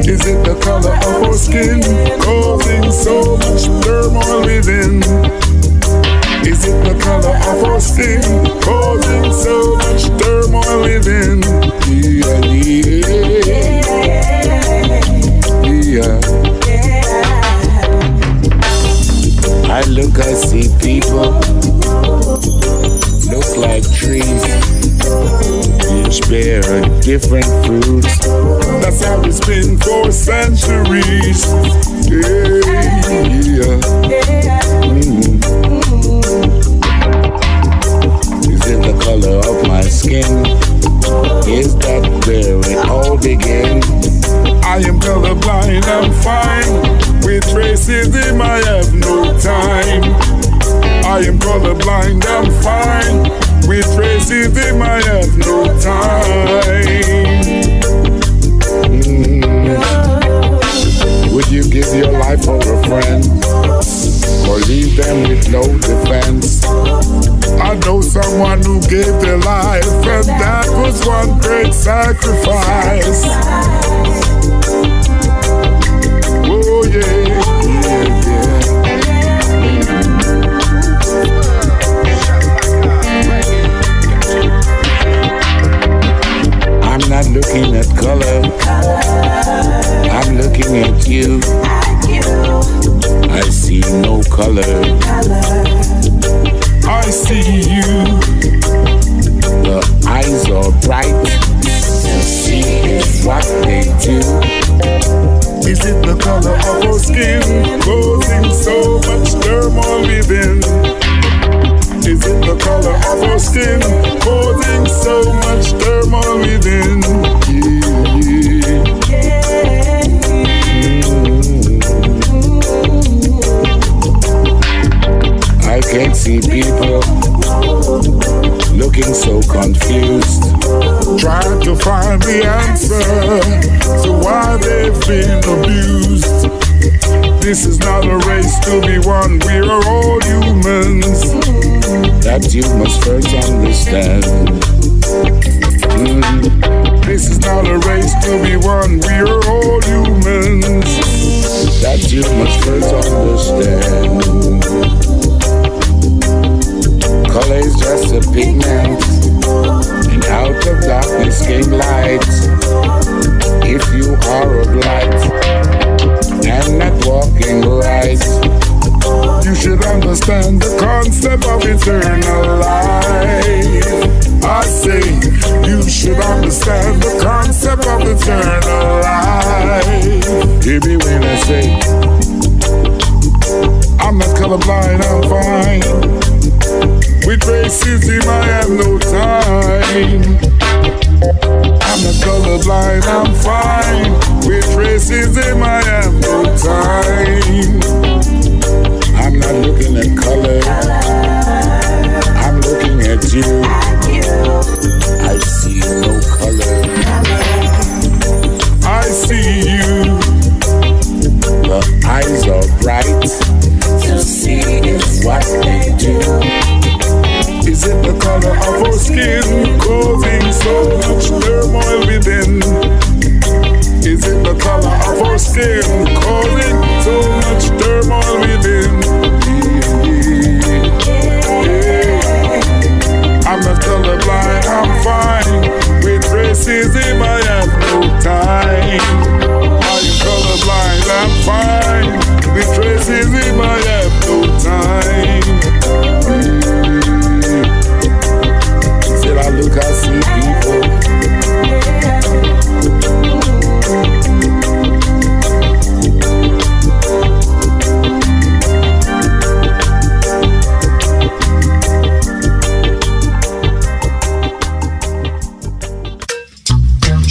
Is it the color of our skin causing so much turmoil within? Is it the color of our skin causing so much turmoil within? Yeah, yeah, yeah. I look, I see people look like trees. Each bear a different fruit. That's how it's been for centuries. Yeah, Mm. Is the color of my skin? Is that where it all began? I am colorblind, I'm fine. With racism, I have no time. I am colorblind, I'm fine. With racism, I have no time. Mm. Would you give your life for a friend? Or leave them with no defense? I know someone who gave their life, and that was one great sacrifice. Oh, yeah, yeah, yeah. I'm not looking at color. I'm looking at you. I see no color. I see you. The eyes are bright. To see is what they do. Is it the color of our skin causing so much turmoil within? Is it the color of our skin causing so much turmoil within. Yeah, yeah. I can see people looking so confused, trying to find the answer to why they've been abused. This is not a race to be won, we are all humans. That you must first understand. Mm. This is not a race to be won, we are all humans. That you must first understand. Color is just a pigment, and out of darkness came light. If you are of light and not walking right, you should understand the concept of eternal life. I say you should understand the concept of eternal life. Hear me when I say I'm not colorblind, I'm fine. With racism, I have no time. I'm not colorblind, I'm fine. With racism, I have no time. I'm not looking at color, I'm looking at you. I see no color. I see you. The eyes are bright. To see is what they do. The color of our skin causing so much turmoil within? Is it the color of our skin causing so much turmoil within? I'm not colorblind, I'm fine. With racism, I have no time. I am colorblind, I'm fine.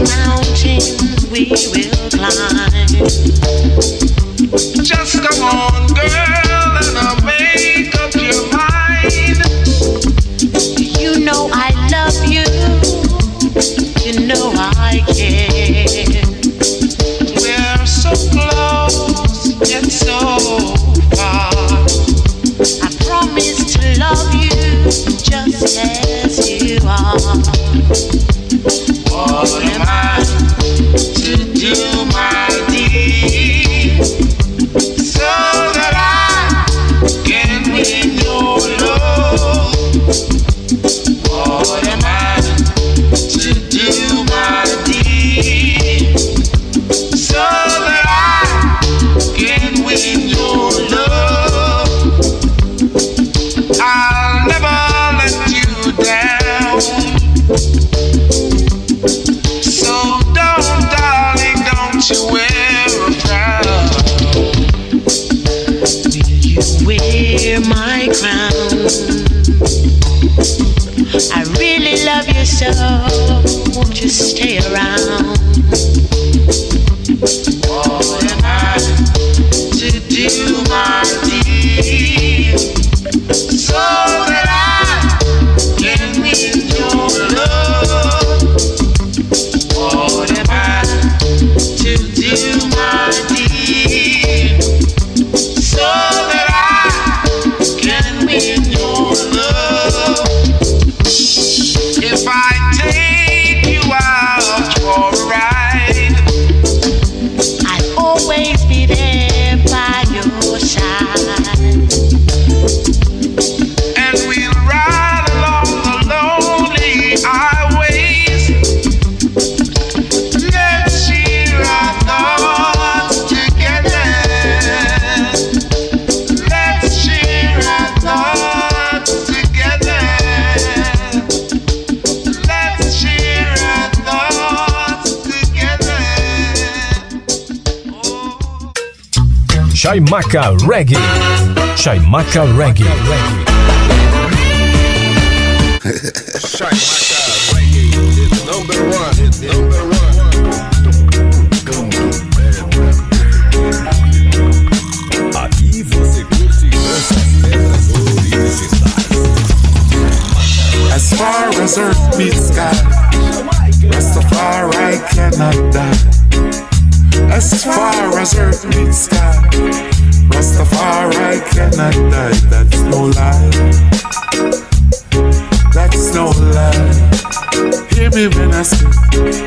mountains we will climb. Chaimaca Reggae. Chaimaca Reggae. Reggae is number one. Number one. As far as earth meets sky, Rastafari cannot die. As far as earth meets sky. Rastafari cannot die, that's no lie. That's no lie. Hear me when I speak.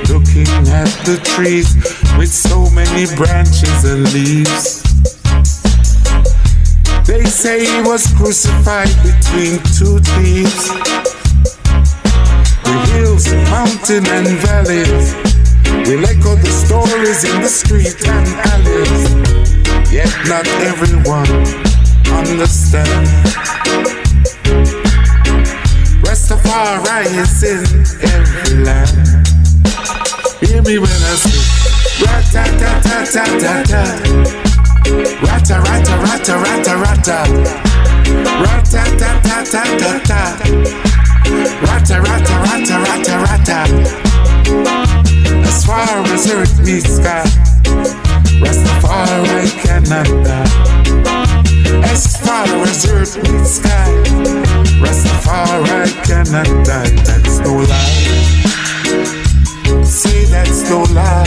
Looking at the trees with so many branches and leaves. They say he was crucified between two thieves. The hills, mountain, and valleys will echo the stories in the street and alleys. Yet not everyone understands. Rastafari is in every land. Hear me when I say, Ra-ta-ta-ta-ta-ta-ta. Ra-ta-ra-ta-ra-ta-ra-ta-ra-ta. Ra-ta-ta-ta-ta-ta-ta. As far as earth meets sky. Rastafari cannot die. As far as earth meets sky, Rastafari cannot die. That's no lie. Say that's no lie.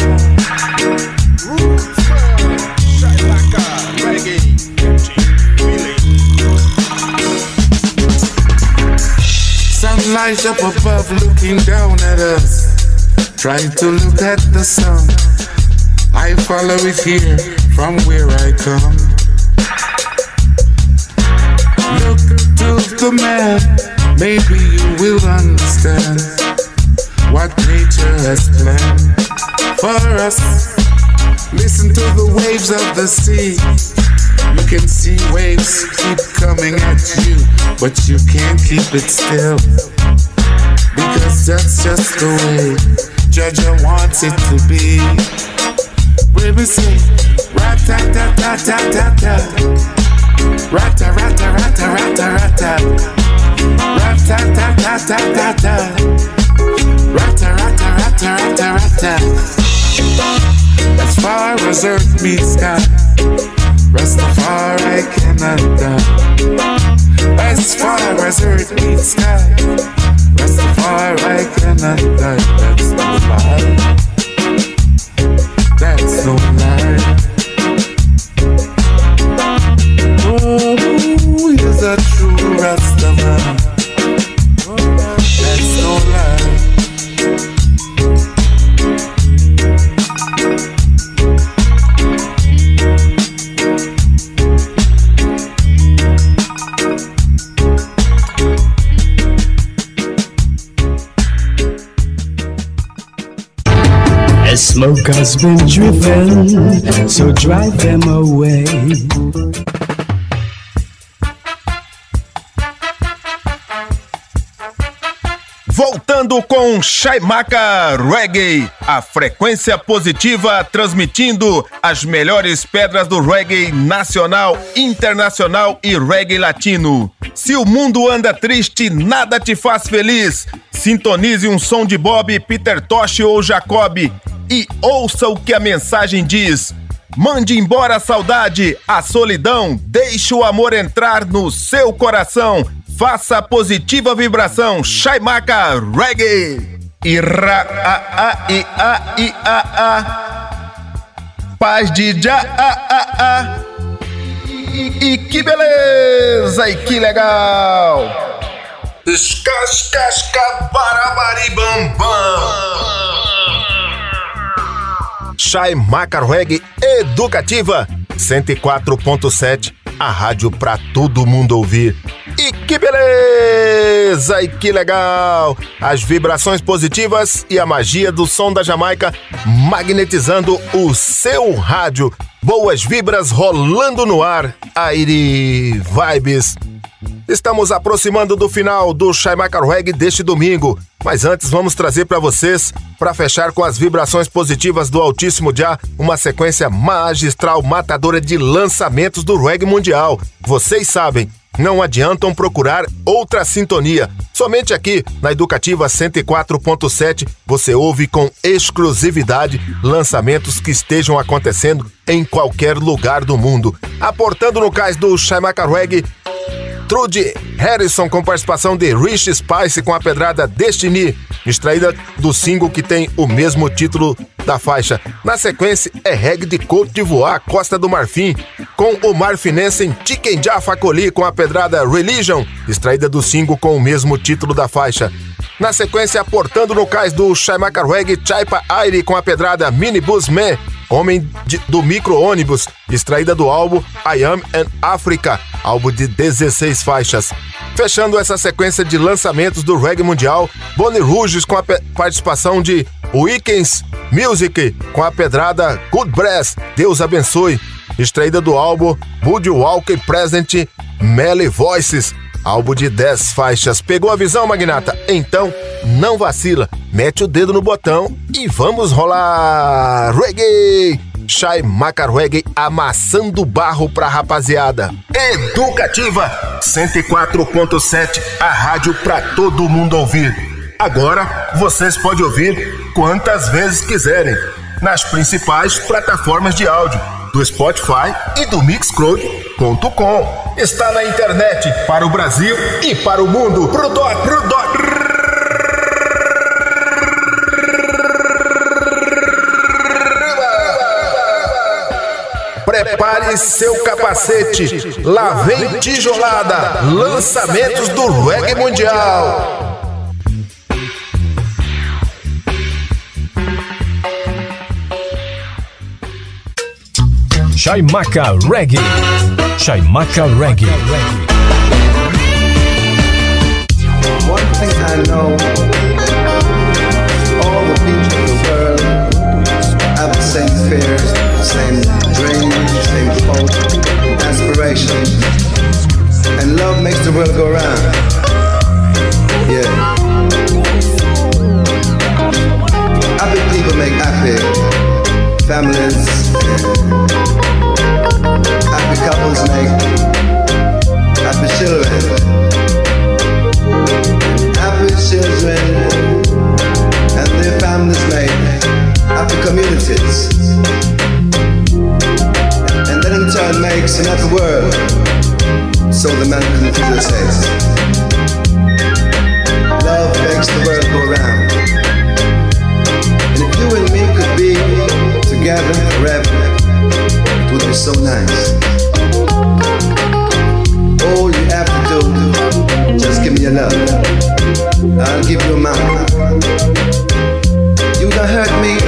Sunlight up above looking down at us Trying to look at the sun I follow it here from where I come. Look to the man, maybe you will understand what nature has planned for us. Listen to the waves of the sea. You can see waves keep coming at you, but you can't keep it still. Because that's just the way Jaja wants it to be. We sing. Rata As far as earth meets sky, Rastafari cannot die. As far as earth meets sky, cannot die. That's the lie so loud. Oh, he's a true Rastaman? Smoke been driven, so drive them away. Voltando com Shaimaka Reggae, a frequência positiva transmitindo as melhores pedras do reggae nacional, internacional e reggae latino. Se o mundo anda triste, nada te faz feliz. Sintonize um som de Bob, Peter Tosh ou Jacob e ouça o que a mensagem diz. Mande embora a saudade, a solidão, deixe o amor entrar no seu coração. Faça a positiva vibração, Shaimaka Reggae. Ira, a, a, i, a, i, a, a. Paz de já, a, a, a. E, que beleza, e que legal. Escascasca, barabaribambam. Shai Macarweg Educativa 104.7, a rádio pra todo mundo ouvir. E que beleza! E que legal! As vibrações positivas e a magia do som da Jamaica magnetizando o seu rádio. Boas vibras rolando no ar. Aire Vibes. Estamos aproximando do final do Shaimaka Reggae deste domingo, mas antes vamos trazer para vocês, para fechar com as vibrações positivas do Altíssimo Já, uma sequência magistral matadora de lançamentos do reggae mundial. Vocês sabem, não adiantam procurar outra sintonia. Somente aqui, na Educativa 104.7, você ouve com exclusividade lançamentos que estejam acontecendo em qualquer lugar do mundo. Aportando no cais do Shaimaka Reggae, Trude Harrison com participação de Rich Spice com a pedrada Destiny, extraída do single que tem o mesmo título da faixa. Na sequência é reggae de Côte d'Ivoire, Costa do Marfim, com o marfinense Chicken Jaffa-Coli com a pedrada Religion, extraída do single com o mesmo título da faixa. Na sequência, aportando no cais do Shaimaka Reggae Chaipa Aire com a pedrada Minibus Man, Homem de- do Micro-ônibus, extraída do álbum I Am an Africa, álbum de 16 faixas. Fechando essa sequência de lançamentos do reggae mundial, Bonnie Rouges com a participação de Weekends Music com a pedrada Good Brass, Deus abençoe, extraída do álbum Walker Present Melly Voices, álbum de 10 faixas. Pegou a visão, Magnata? Então, não vacila, mete o dedo no botão e vamos rolar reggae! Shai Macar Reggae amassando barro pra rapaziada. Educativa 104.7, a rádio pra todo mundo ouvir. Agora vocês podem ouvir quantas vezes quiserem nas principais plataformas de áudio do Spotify e do Mixcloud.com. Está na internet para o Brasil e para o mundo. Pro dó, pro dó. prepare seu capacete. Lá vem tijolada, lançamentos do reggae mundial. Chaimaca Reggae. Chaimaca Reggae. One thing I know. direction. And love makes the world go round. Yeah. Happy people make happy families. Happy couples make happy children. Happy children and their families make happy communities makes another world. So the man Confucius says, Love makes the world go round. And if you and me could be together forever, it would be so nice. All you have to do, just give me your love. I'll give you mine. You don't hurt me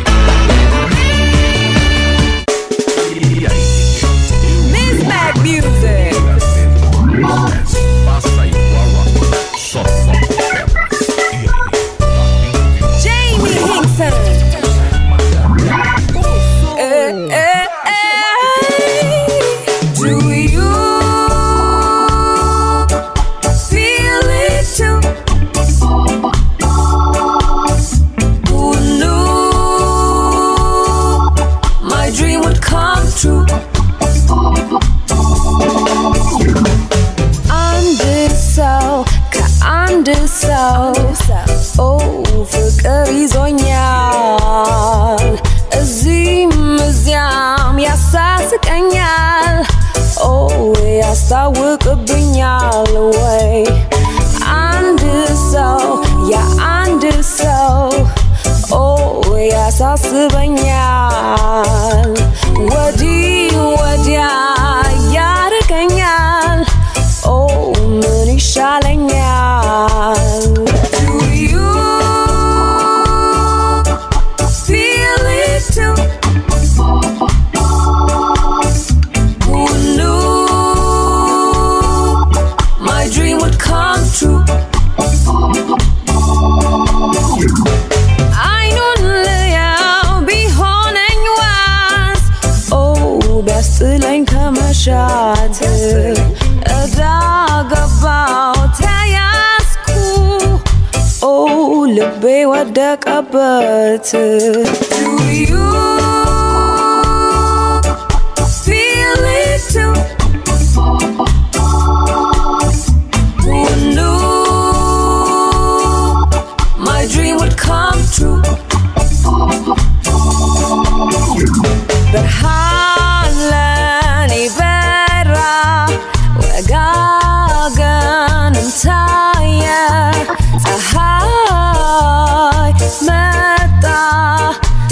to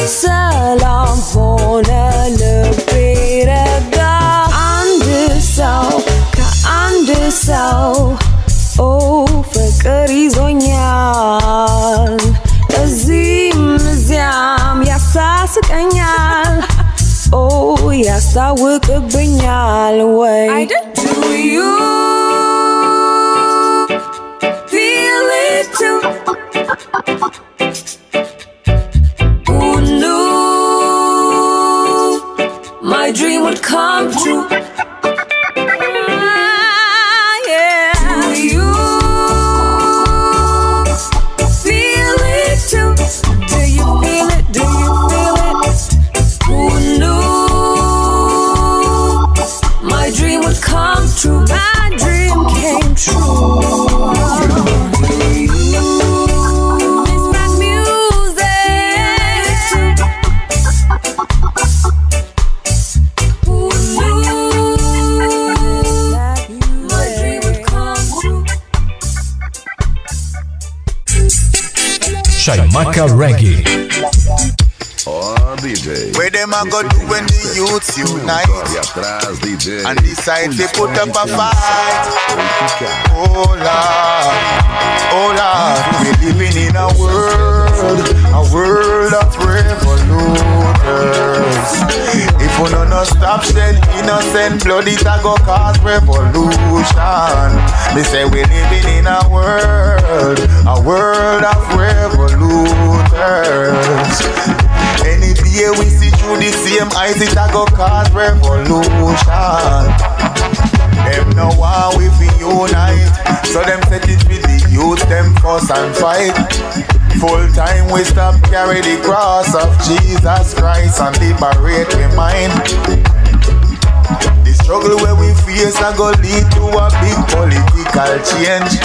sola Chaimaca Reggae. Where them a go do when the youths unite and decide to put up a fight? Oh Lord, oh Lord, we living in a world, a world of revoluters. We no no stop shed innocent blood, it a go cause revolution. Me say we living in a world, a world of revoluters. Any day we see through the same eyes, it a go cause revolution. Them no want we fi unite, so them set it with the youth, them fuss and fight. Full time we stop carry the cross of Jesus Christ and liberate we mind. The struggle where we face a go lead to a big political change.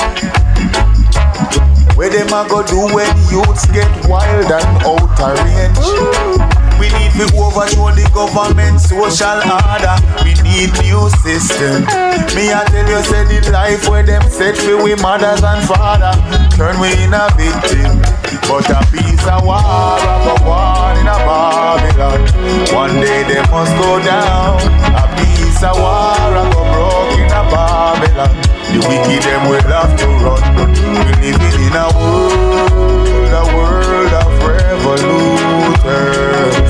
Where them a go do when youths get wild and out of range? We need to overthrow the government social order. We need new system. Me I tell you, say the life where them set for we mothers and father turn we in a victim. But a piece of war, a go war in a Babylon. One day they must go down. A piece of war, a go broke in a Babylon. The wicked them will have to run. We living in a world, a world of revoluters.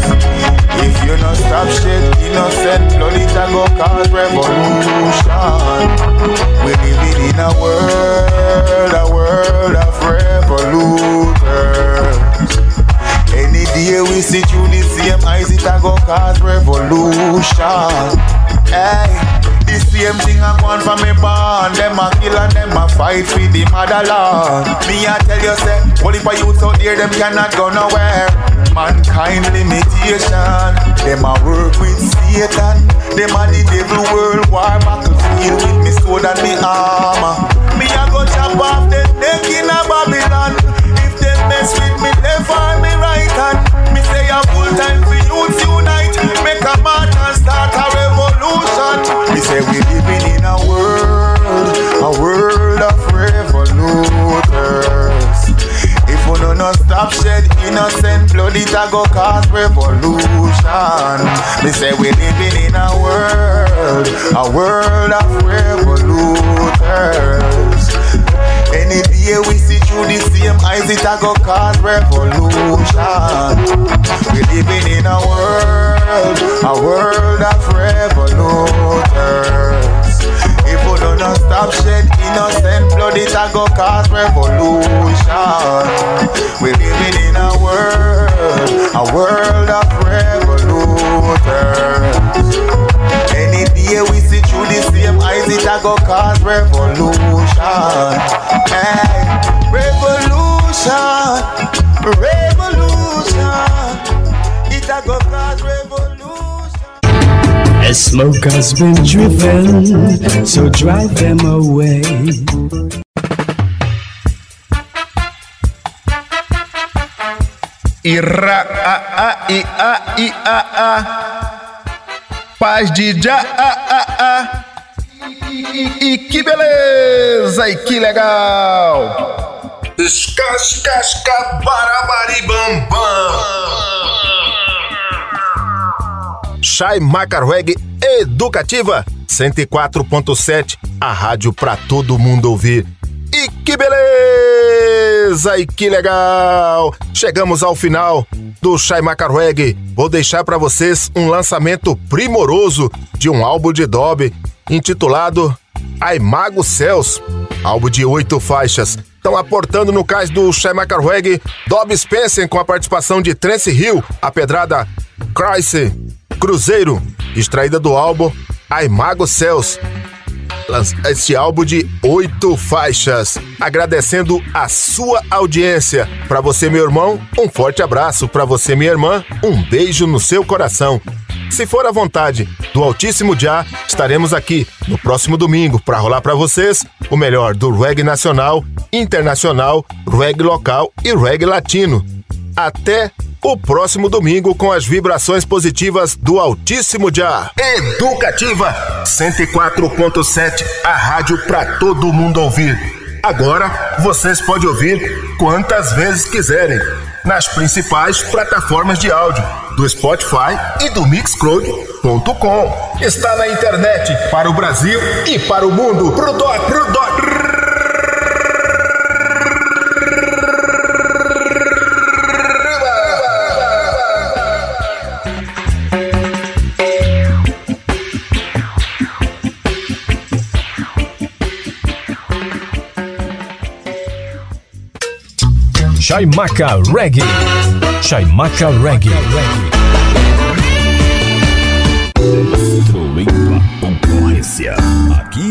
If you not stop shit, innocent blood it a go cause revolution. We live in a world, a world of revoluters. Any day we see through the same eyes, it a go cause revolution. Hey, the same thing I want from me born. Them a kill and them a fight for the motherland. Me I tell you, say, only for youths out there, them cannot go nowhere. Mankind limitation. Them a work with Satan. Them a the devil world war battlefield with me sword and me armor. Me a go chop off the neck in a Babylon. If them mess with me left or me right hand, a full time for youths unite. Make a march and start a revolution. Me say we living in a world, a world of revoluters. If we no no stop shed innocent blood, it a go cause revolution. Me say we living in a world, a world of revoluters. Any day we see through the same eyes, it a go cause revolution. We living in a world, a world of revoluters. If we do not stop shed innocent blood, it a go cause revolution. We living in a world, a world of revoluters. Any day we see through the same eyes, it a go cause revolution. Hey, revolution, revolution. It a go cause revolution. As smoke has been driven, so drive them away. Ira, a, ah, a, ah, i, a, i, a, a. Paz de já, ah, ah, ah. E, e- que beleza, e que legal! Escascasca barabaribambam. Chai Macarweg Educativa 104.7, a rádio pra todo mundo ouvir. E que beleza! E que legal! Chegamos ao final do Chai Macarweg. Vou deixar pra vocês um lançamento primoroso de um álbum de Dobby intitulado Aimago Céus, álbum de oito faixas. Estão aportando no cais do Chai Macarweg Dobby Spencer com a participação de Trance Hill, a pedrada Crisis Cruzeiro, extraída do álbum Aimago Céus. Este álbum de oito faixas. Agradecendo a sua audiência. Para você, meu irmão, um forte abraço. Para você, minha irmã, um beijo no seu coração. Se for à vontade do Altíssimo Já, estaremos aqui no próximo domingo para rolar para vocês o melhor do reggae nacional, internacional, reggae local e reggae latino. Até o próximo domingo com as vibrações positivas do Altíssimo Já. Educativa 104.7, a rádio para todo mundo ouvir. Agora vocês podem ouvir quantas vezes quiserem nas principais plataformas de áudio do Spotify e do Mixcloud.com. Está na internet para o Brasil e para o mundo. Pro dó, pro dó. Chaimaca Reggae. Chaimaca Reggae. Electroíba concorrência. Aqui